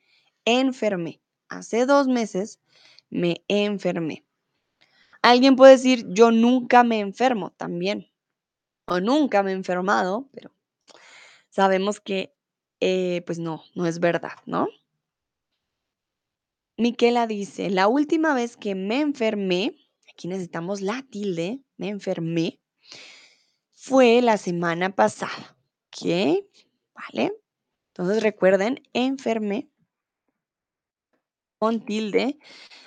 enfermé. Hace dos meses me enfermé. Alguien puede decir, yo nunca me enfermo también. O nunca me he enfermado, pero sabemos que, eh, pues no, no es verdad, ¿no? Miquela dice, la última vez que me enfermé, aquí necesitamos la tilde, me enfermé, fue la semana pasada. ¿Qué? ¿Vale? Entonces recuerden, enfermé con tilde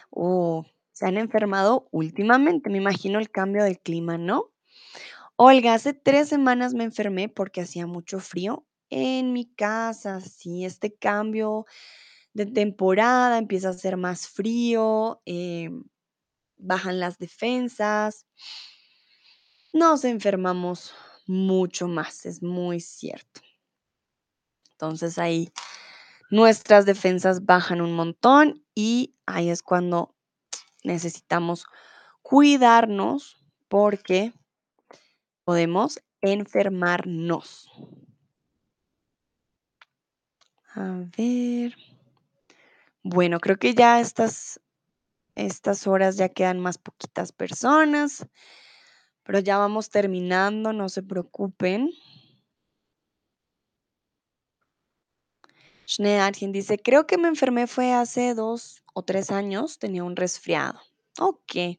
o se han enfermado últimamente. Me imagino el cambio del clima, ¿no? Olga, hace tres semanas me enfermé porque hacía mucho frío en mi casa. Sí, este cambio de temporada empieza a ser más frío, em, bajan las defensas, nos enfermamos mucho más, es muy cierto. Entonces ahí nuestras defensas bajan un montón y ahí es cuando necesitamos cuidarnos porque podemos enfermarnos. A ver. Bueno, creo que ya estas, estas horas ya quedan más poquitas personas, pero ya vamos terminando, no se preocupen. Schneearchen dice, creo que me enfermé fue hace dos o tres años, tenía un resfriado. Ok,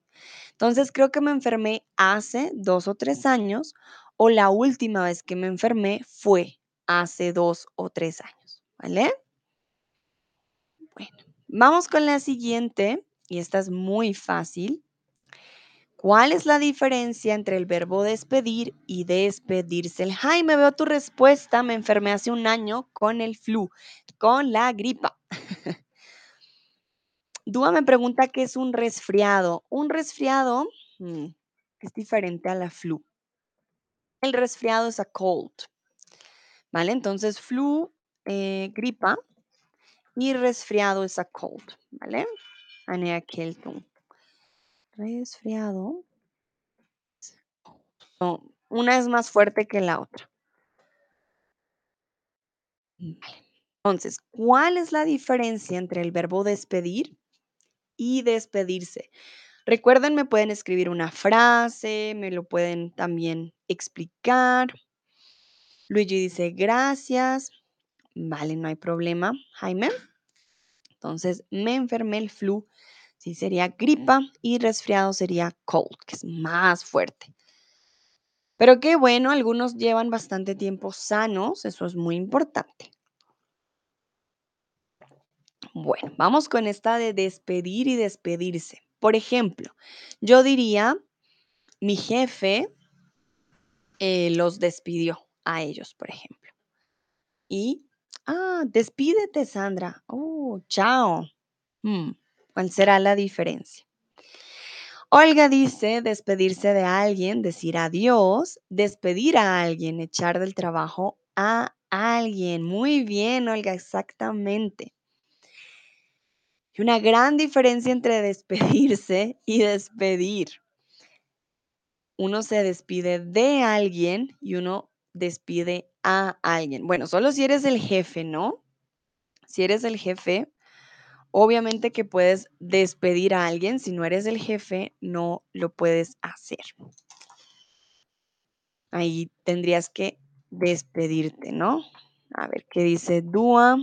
entonces creo que me enfermé hace dos o tres años o la última vez que me enfermé fue hace dos o tres años, ¿vale? Bueno, vamos con la siguiente y esta es muy fácil. ¿Cuál es la diferencia entre el verbo despedir y despedirse? El Jaime, veo tu respuesta. Me enfermé hace un año con el flu, con la gripa. Dúa me pregunta qué es un resfriado. Un resfriado mm, es diferente a la flu. El resfriado es a cold. ¿Vale? Entonces, flu, eh, gripa y resfriado es a cold. ¿Vale? Anea Keltung. Resfriado. Una es más fuerte que la otra. Entonces, ¿cuál es la diferencia entre el verbo despedir y despedirse? Recuerden, me pueden escribir una frase, me lo pueden también explicar. Luigi dice, gracias. Vale, no hay problema. Jaime. Entonces, me enfermé el flu. Sí, sería gripa y resfriado sería cold, que es más fuerte. Pero qué bueno, algunos llevan bastante tiempo sanos, eso es muy importante. Bueno, vamos con esta de despedir y despedirse. Por ejemplo, yo diría, mi jefe eh, los despidió a ellos, por ejemplo. Y, ah, despídete, Sandra. Oh, chao. Mm, ¿Cuál será la diferencia? Olga dice despedirse de alguien, decir adiós, despedir a alguien, echar del trabajo a alguien. Muy bien, Olga, exactamente. Y una gran diferencia entre despedirse y despedir. Uno se despide de alguien y uno despide a alguien. Bueno, solo si eres el jefe, ¿no? Si eres el jefe, obviamente que puedes despedir a alguien. Si no eres el jefe, no lo puedes hacer. Ahí tendrías que despedirte, ¿no? A ver qué dice Dua.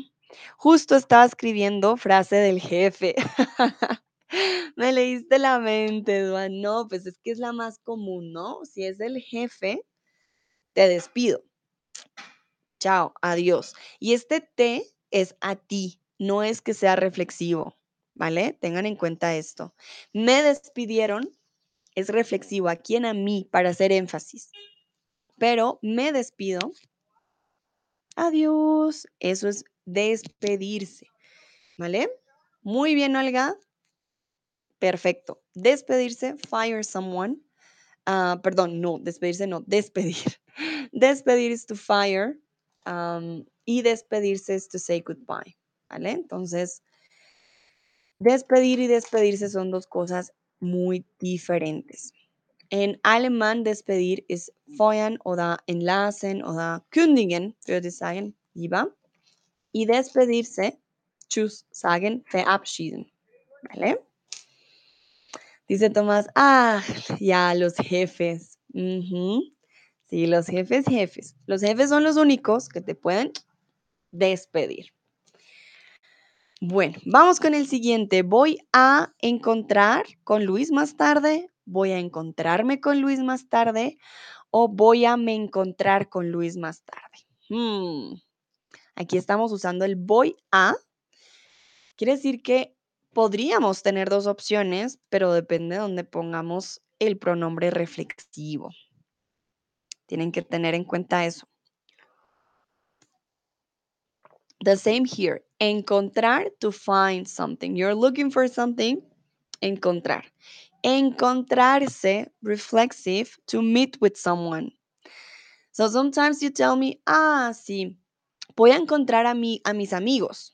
Justo estaba escribiendo frase del jefe. Me leíste la mente, Dua. No, pues es que es la más común, ¿no? Si es el jefe, te despido. Chao, adiós. Y este te es a ti, no es que sea reflexivo, ¿vale? Tengan en cuenta esto. Me despidieron es reflexivo a quién a mí para hacer énfasis. Pero me despido. Adiós. Eso es despedirse. ¿Vale? Muy bien, Olga. Perfecto. Despedirse, fire someone. Ah, perdón, no, despedirse no, despedir. Despedir is to fire y despedirse es to say goodbye. ¿Vale? Entonces, despedir y despedirse son dos cosas muy diferentes. En alemán despedir es feuern oder enlassen oder kündigen, würde ich sagen, lieber. Y despedirse, tschüss sagen, verabschieden. ¿Vale? Dice Tomás, ah, ya, los jefes. Sí, los jefes, jefes. Los jefes son los únicos que te pueden despedir. Bueno, vamos con el siguiente. Voy a encontrar con Luis más tarde, voy a encontrarme con Luis más tarde o voy a me encontrar con Luis más tarde. Hmm, Aquí estamos usando el voy a. Quiere decir que podríamos tener dos opciones, pero depende de pongamos el pronombre reflexivo. Tienen que tener en cuenta eso. The same here. Encontrar to find something. You're looking for something. Encontrar. Encontrarse, reflexive, to meet with someone. So sometimes you tell me, ah, sí, voy a encontrar a, mi, a mis amigos.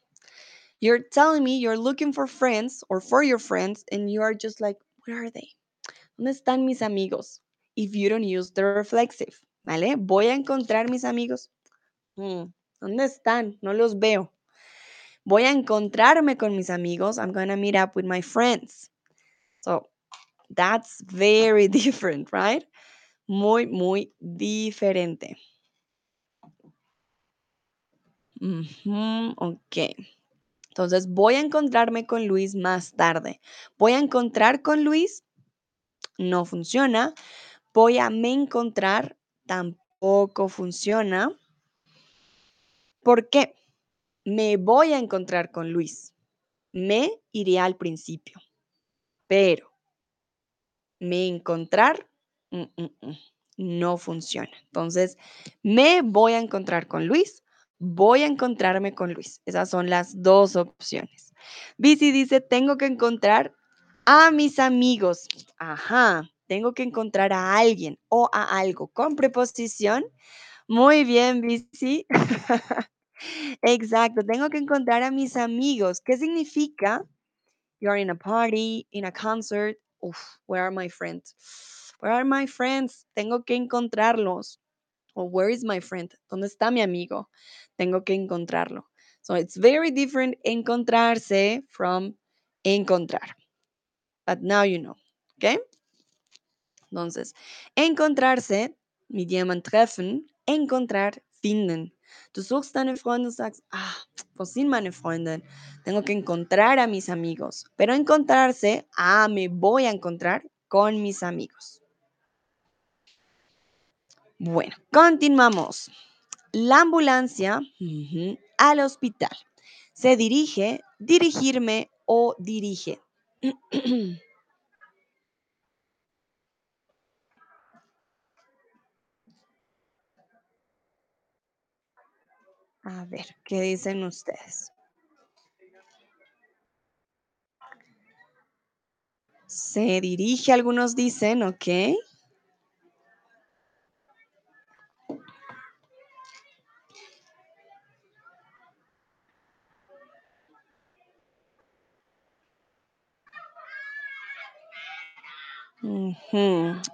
You're telling me you're looking for friends or for your friends, and you are just like, where are they? ¿Dónde están mis amigos? If you don't use the reflexive, ¿vale? Voy a encontrar mis amigos. Mm, ¿Dónde están? No los veo. Voy a encontrarme con mis amigos. I'm going to meet up with my friends. So that's very different, right? Muy, muy diferente. Ok. Entonces, voy a encontrarme con Luis más tarde. Voy a encontrar con Luis. No funciona. Voy a me encontrar. Tampoco funciona. ¿Por qué? Me voy a encontrar con Luis. Me iría al principio. Pero me encontrar mm, mm, mm, no funciona. Entonces, me voy a encontrar con Luis. Voy a encontrarme con Luis. Esas son las dos opciones. Bici dice, tengo que encontrar a mis amigos. Ajá, tengo que encontrar a alguien o a algo con preposición. Muy bien, Bici. Exacto, tengo que encontrar a mis amigos. ¿Qué significa? You are in a party, in a concert. Uf, where are my friends? Where are my friends? Tengo que encontrarlos. O where is my friend? ¿Dónde está mi amigo? Tengo que encontrarlo. So it's very different encontrarse from encontrar. But now you know. ¿Ok? Entonces, encontrarse, mit jemand treffen, encontrar, finden. Du suchst deine Freunde und sagst, ah, wo sind meine Freunde? Tengo que encontrar a mis amigos. Pero encontrarse, ah, me voy a encontrar con mis amigos. Bueno, continuamos. La ambulancia al hospital. Se dirige, dirigirme o dirige. A ver, ¿qué dicen ustedes? Se dirige, algunos dicen, ok.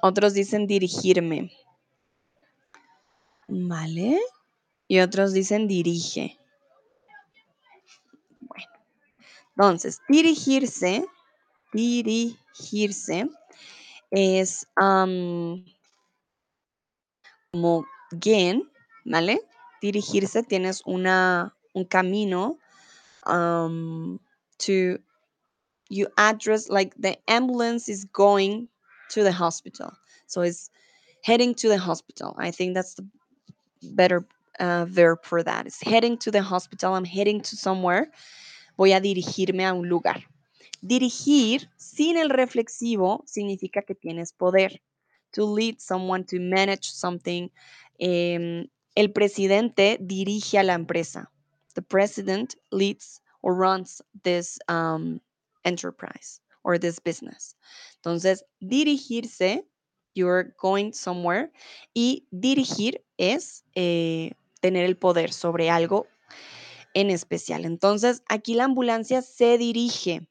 Otros dicen dirigirme. ¿Vale? Y otros dicen dirige. Bueno, entonces, dirigirse, dirigirse es como gehen, ¿vale? Dirigirse tienes una, un camino to, you address, like the ambulance is going to the hospital. So it's heading to the hospital. I think that's the better uh, verb for that. It's heading to the hospital. I'm heading to somewhere. Voy a dirigirme a un lugar. Dirigir sin el reflexivo significa que tienes poder. To lead someone, to manage something. El presidente dirige a la empresa. The president leads or runs this um, enterprise or this business. Entonces, dirigirse, you're going somewhere. Y dirigir es eh, tener el poder sobre algo en especial. Entonces, aquí la ambulancia se dirige.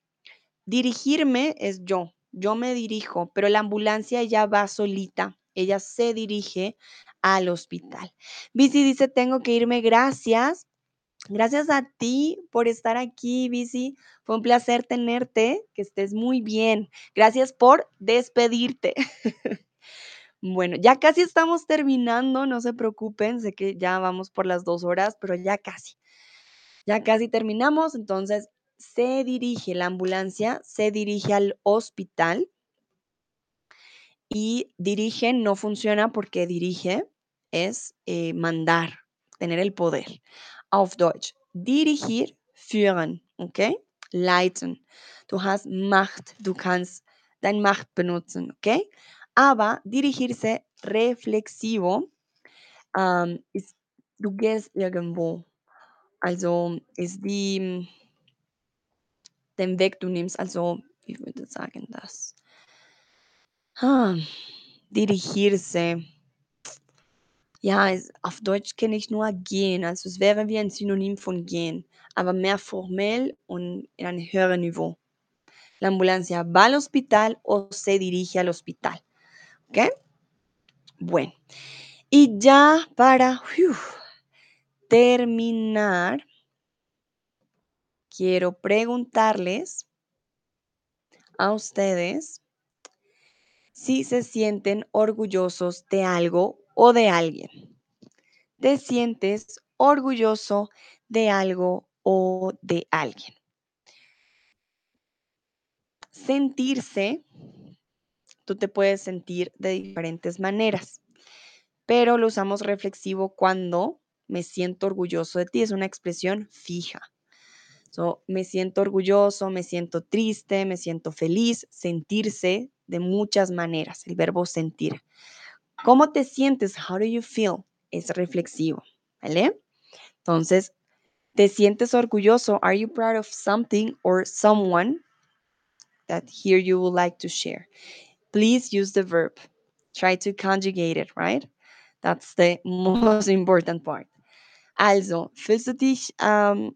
Dirigirme es yo, yo me dirijo, pero la ambulancia ya va solita, ella se dirige al hospital. Bici dice, tengo que irme, gracias. Gracias a ti por estar aquí, Bici. Fue un placer tenerte, que estés muy bien. Gracias por despedirte. Bueno, ya casi estamos terminando, no se preocupen, sé que ya vamos por las dos horas, pero ya casi. Ya casi terminamos, entonces se dirige la ambulancia, se dirige al hospital y dirige no funciona porque dirige es eh, mandar, tener el poder. Auf Deutsch, dirigir, führen, ¿ok? Leiten. Du hast Macht, du kannst dein Macht benutzen, ¿ok? Aber dirigirse reflexivo Ähm, ist du gehst irgendwo. Also, ist die den Weg du nimmst, also, wie würde sagen das? Ha, dirigirse. Ja, es auf Deutsch kenne ich nur gehen, also, es wäre wie ein Synonym von gehen, aber mehr formell und en un höheren Niveau. La ambulancia va al hospital o se dirige al hospital, ¿okey? Bueno, y ya para, terminar quiero preguntarles a ustedes si se sienten orgullosos de algo o de alguien. ¿Te sientes orgulloso de algo o de alguien? Sentirse, tú te puedes sentir de diferentes maneras, pero lo usamos reflexivo cuando me siento orgulloso de ti, es una expresión fija. So, me siento orgulloso, me siento triste, me siento feliz, sentirse de muchas maneras, el verbo sentir. ¿Cómo te sientes? How do you feel? Es reflexivo, ¿vale? Entonces, ¿te sientes orgulloso? Are you proud of something or someone that here you would like to share? Please use the verb. Try to conjugate it, right? That's the most important part. Also, fühlst du dich, ähm,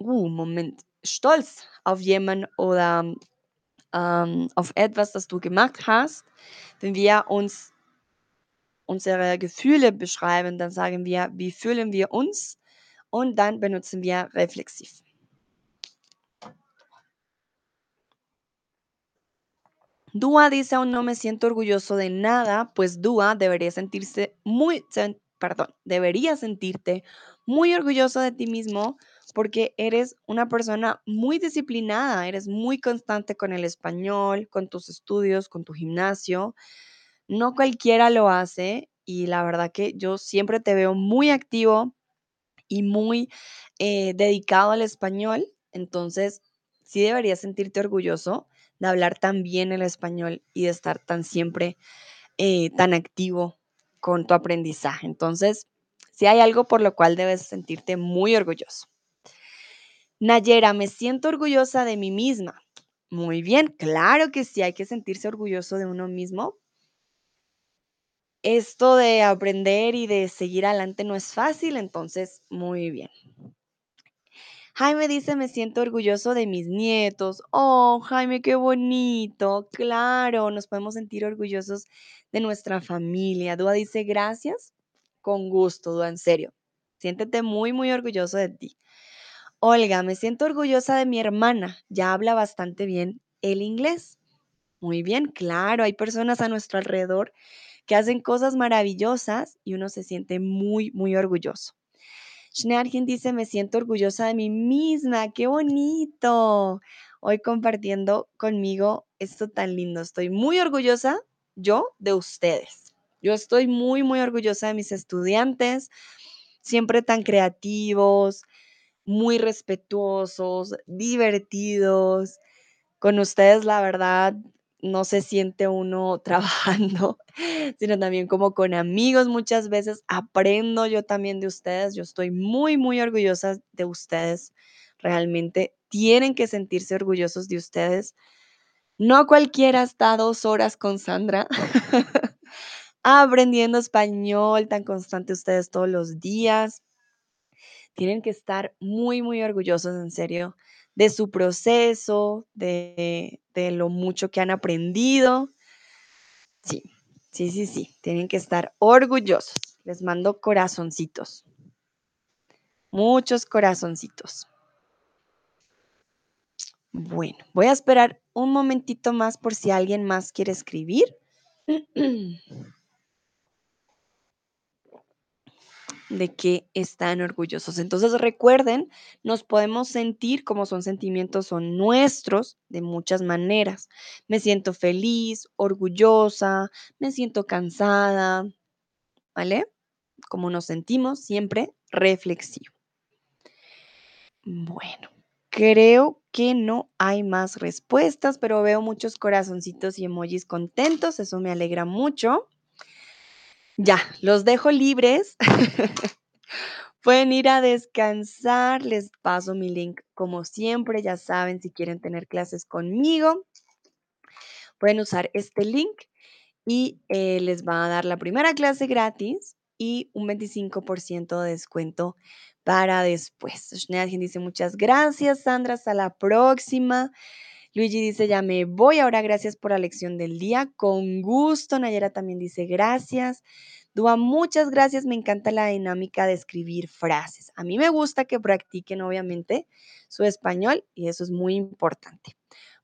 uh, Moment, stolz auf jemanden oder ähm, auf etwas, das du gemacht hast? Wenn unsere Gefühle beschreiben, dann sagen wir, wie fühlen wir uns? Und dann benutzen wir reflexiv. Dúa dice, aún no me siento orgulloso de nada, pues Dúa debería sentirse muy, perdón, debería sentirte muy orgulloso de ti mismo porque eres una persona muy disciplinada, eres muy constante con el español, con tus estudios, con tu gimnasio. No cualquiera lo hace y la verdad que yo siempre te veo muy activo y muy eh, dedicado al español. Entonces, sí deberías sentirte orgulloso de hablar tan bien el español y de estar tan siempre eh, tan activo con tu aprendizaje. Entonces, si hay algo por lo cual debes sentirte muy orgulloso. Nayera, me siento orgullosa de mí misma. Muy bien, claro que sí, hay que sentirse orgulloso de uno mismo. Esto de aprender y de seguir adelante no es fácil, entonces, muy bien. Jaime dice, me siento orgulloso de mis nietos. Oh, Jaime, qué bonito. Claro, nos podemos sentir orgullosos de nuestra familia. Dúa dice, gracias. Con gusto, Dúa, en serio. Siéntete muy, muy orgulloso de ti. Olga, me siento orgullosa de mi hermana. Ya habla bastante bien el inglés. Muy bien, claro, hay personas a nuestro alrededor que hacen cosas maravillosas y uno se siente muy, muy orgulloso. Schnearkin dice, me siento orgullosa de mí misma, qué bonito. Hoy compartiendo conmigo esto tan lindo. Estoy muy orgullosa yo de ustedes. Yo estoy muy, muy orgullosa de mis estudiantes, siempre tan creativos, muy respetuosos, divertidos. Con ustedes, la verdad, no se siente uno trabajando, sino también como con amigos muchas veces. Aprendo yo también de ustedes. Yo estoy muy, muy orgullosa de ustedes. Realmente tienen que sentirse orgullosos de ustedes. No cualquiera está dos horas con Sandra aprendiendo español tan constante ustedes todos los días. Tienen que estar muy, muy orgullosos, en serio, de su proceso, de, de lo mucho que han aprendido. Sí, sí, sí, sí, tienen que estar orgullosos. Les mando corazoncitos. Muchos corazoncitos. Bueno, voy a esperar un momentito más por si alguien más quiere escribir. de que están orgullosos. Entonces recuerden, nos podemos sentir como son sentimientos, son nuestros de muchas maneras. Me siento feliz, orgullosa, me siento cansada, ¿vale? Como nos sentimos, siempre reflexivo. Bueno, creo que no hay más respuestas, pero veo muchos corazoncitos y emojis contentos, eso me alegra mucho. Ya, los dejo libres. Pueden ir a descansar. Les paso mi link como siempre. Ya saben, si quieren tener clases conmigo, pueden usar este link y eh, les va a dar la primera clase gratis y un 25% de descuento para después. Schneidergen dice muchas gracias, Sandra. Hasta la próxima. Luigi dice, ya me voy. Ahora gracias por la lección del día. Con gusto. Nayera también dice, gracias. Dua, muchas gracias. Me encanta la dinámica de escribir frases. A mí me gusta que practiquen, obviamente, su español y eso es muy importante.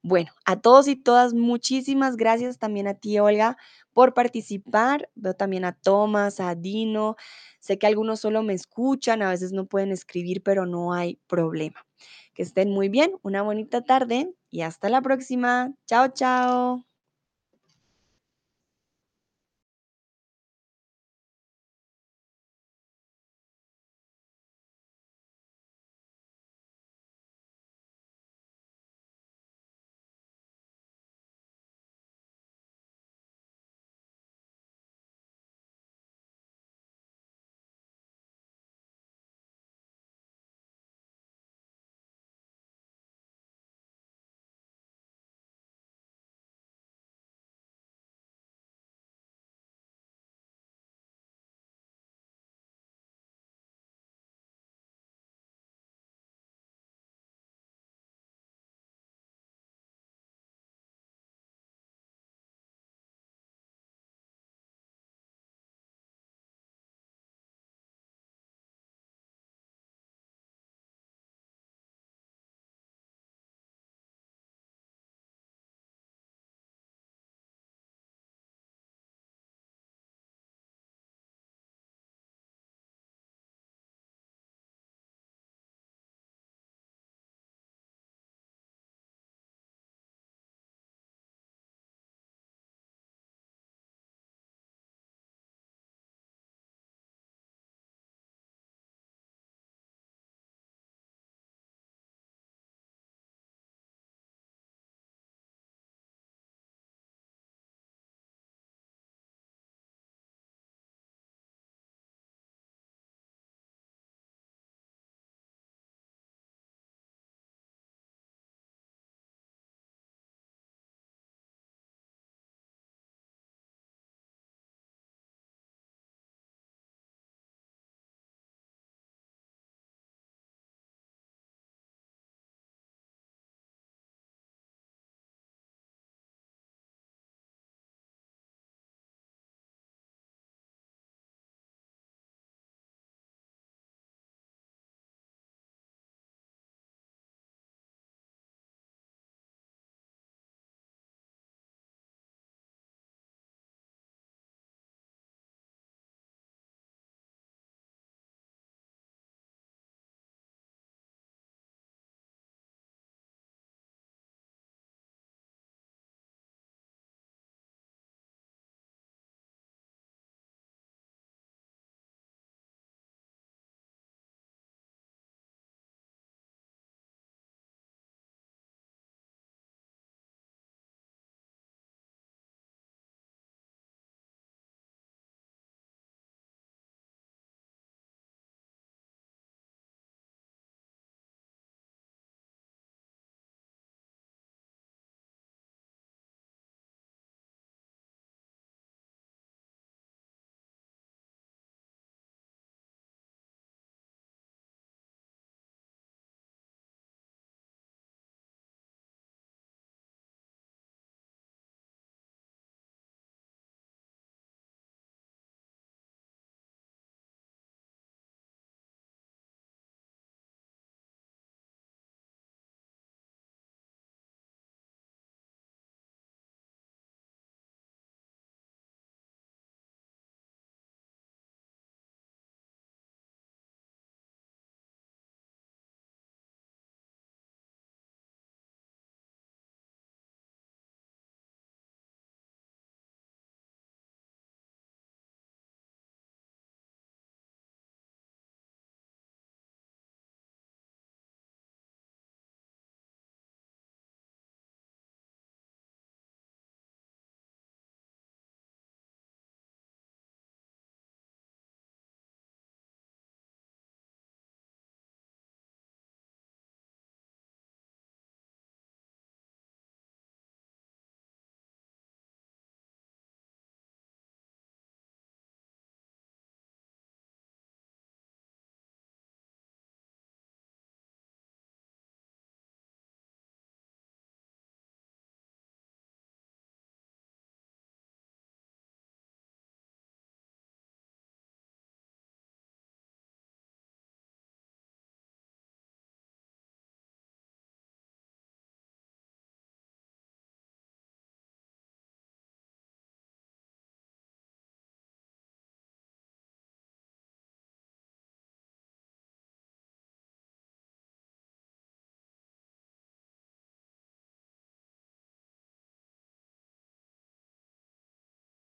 Bueno, a todos y todas, muchísimas gracias también a ti, Olga, por participar. Veo también a Tomás, a Dino. Sé que algunos solo me escuchan, a veces no pueden escribir, pero no hay problema. Que estén muy bien, una bonita tarde y hasta la próxima. Chao, chao.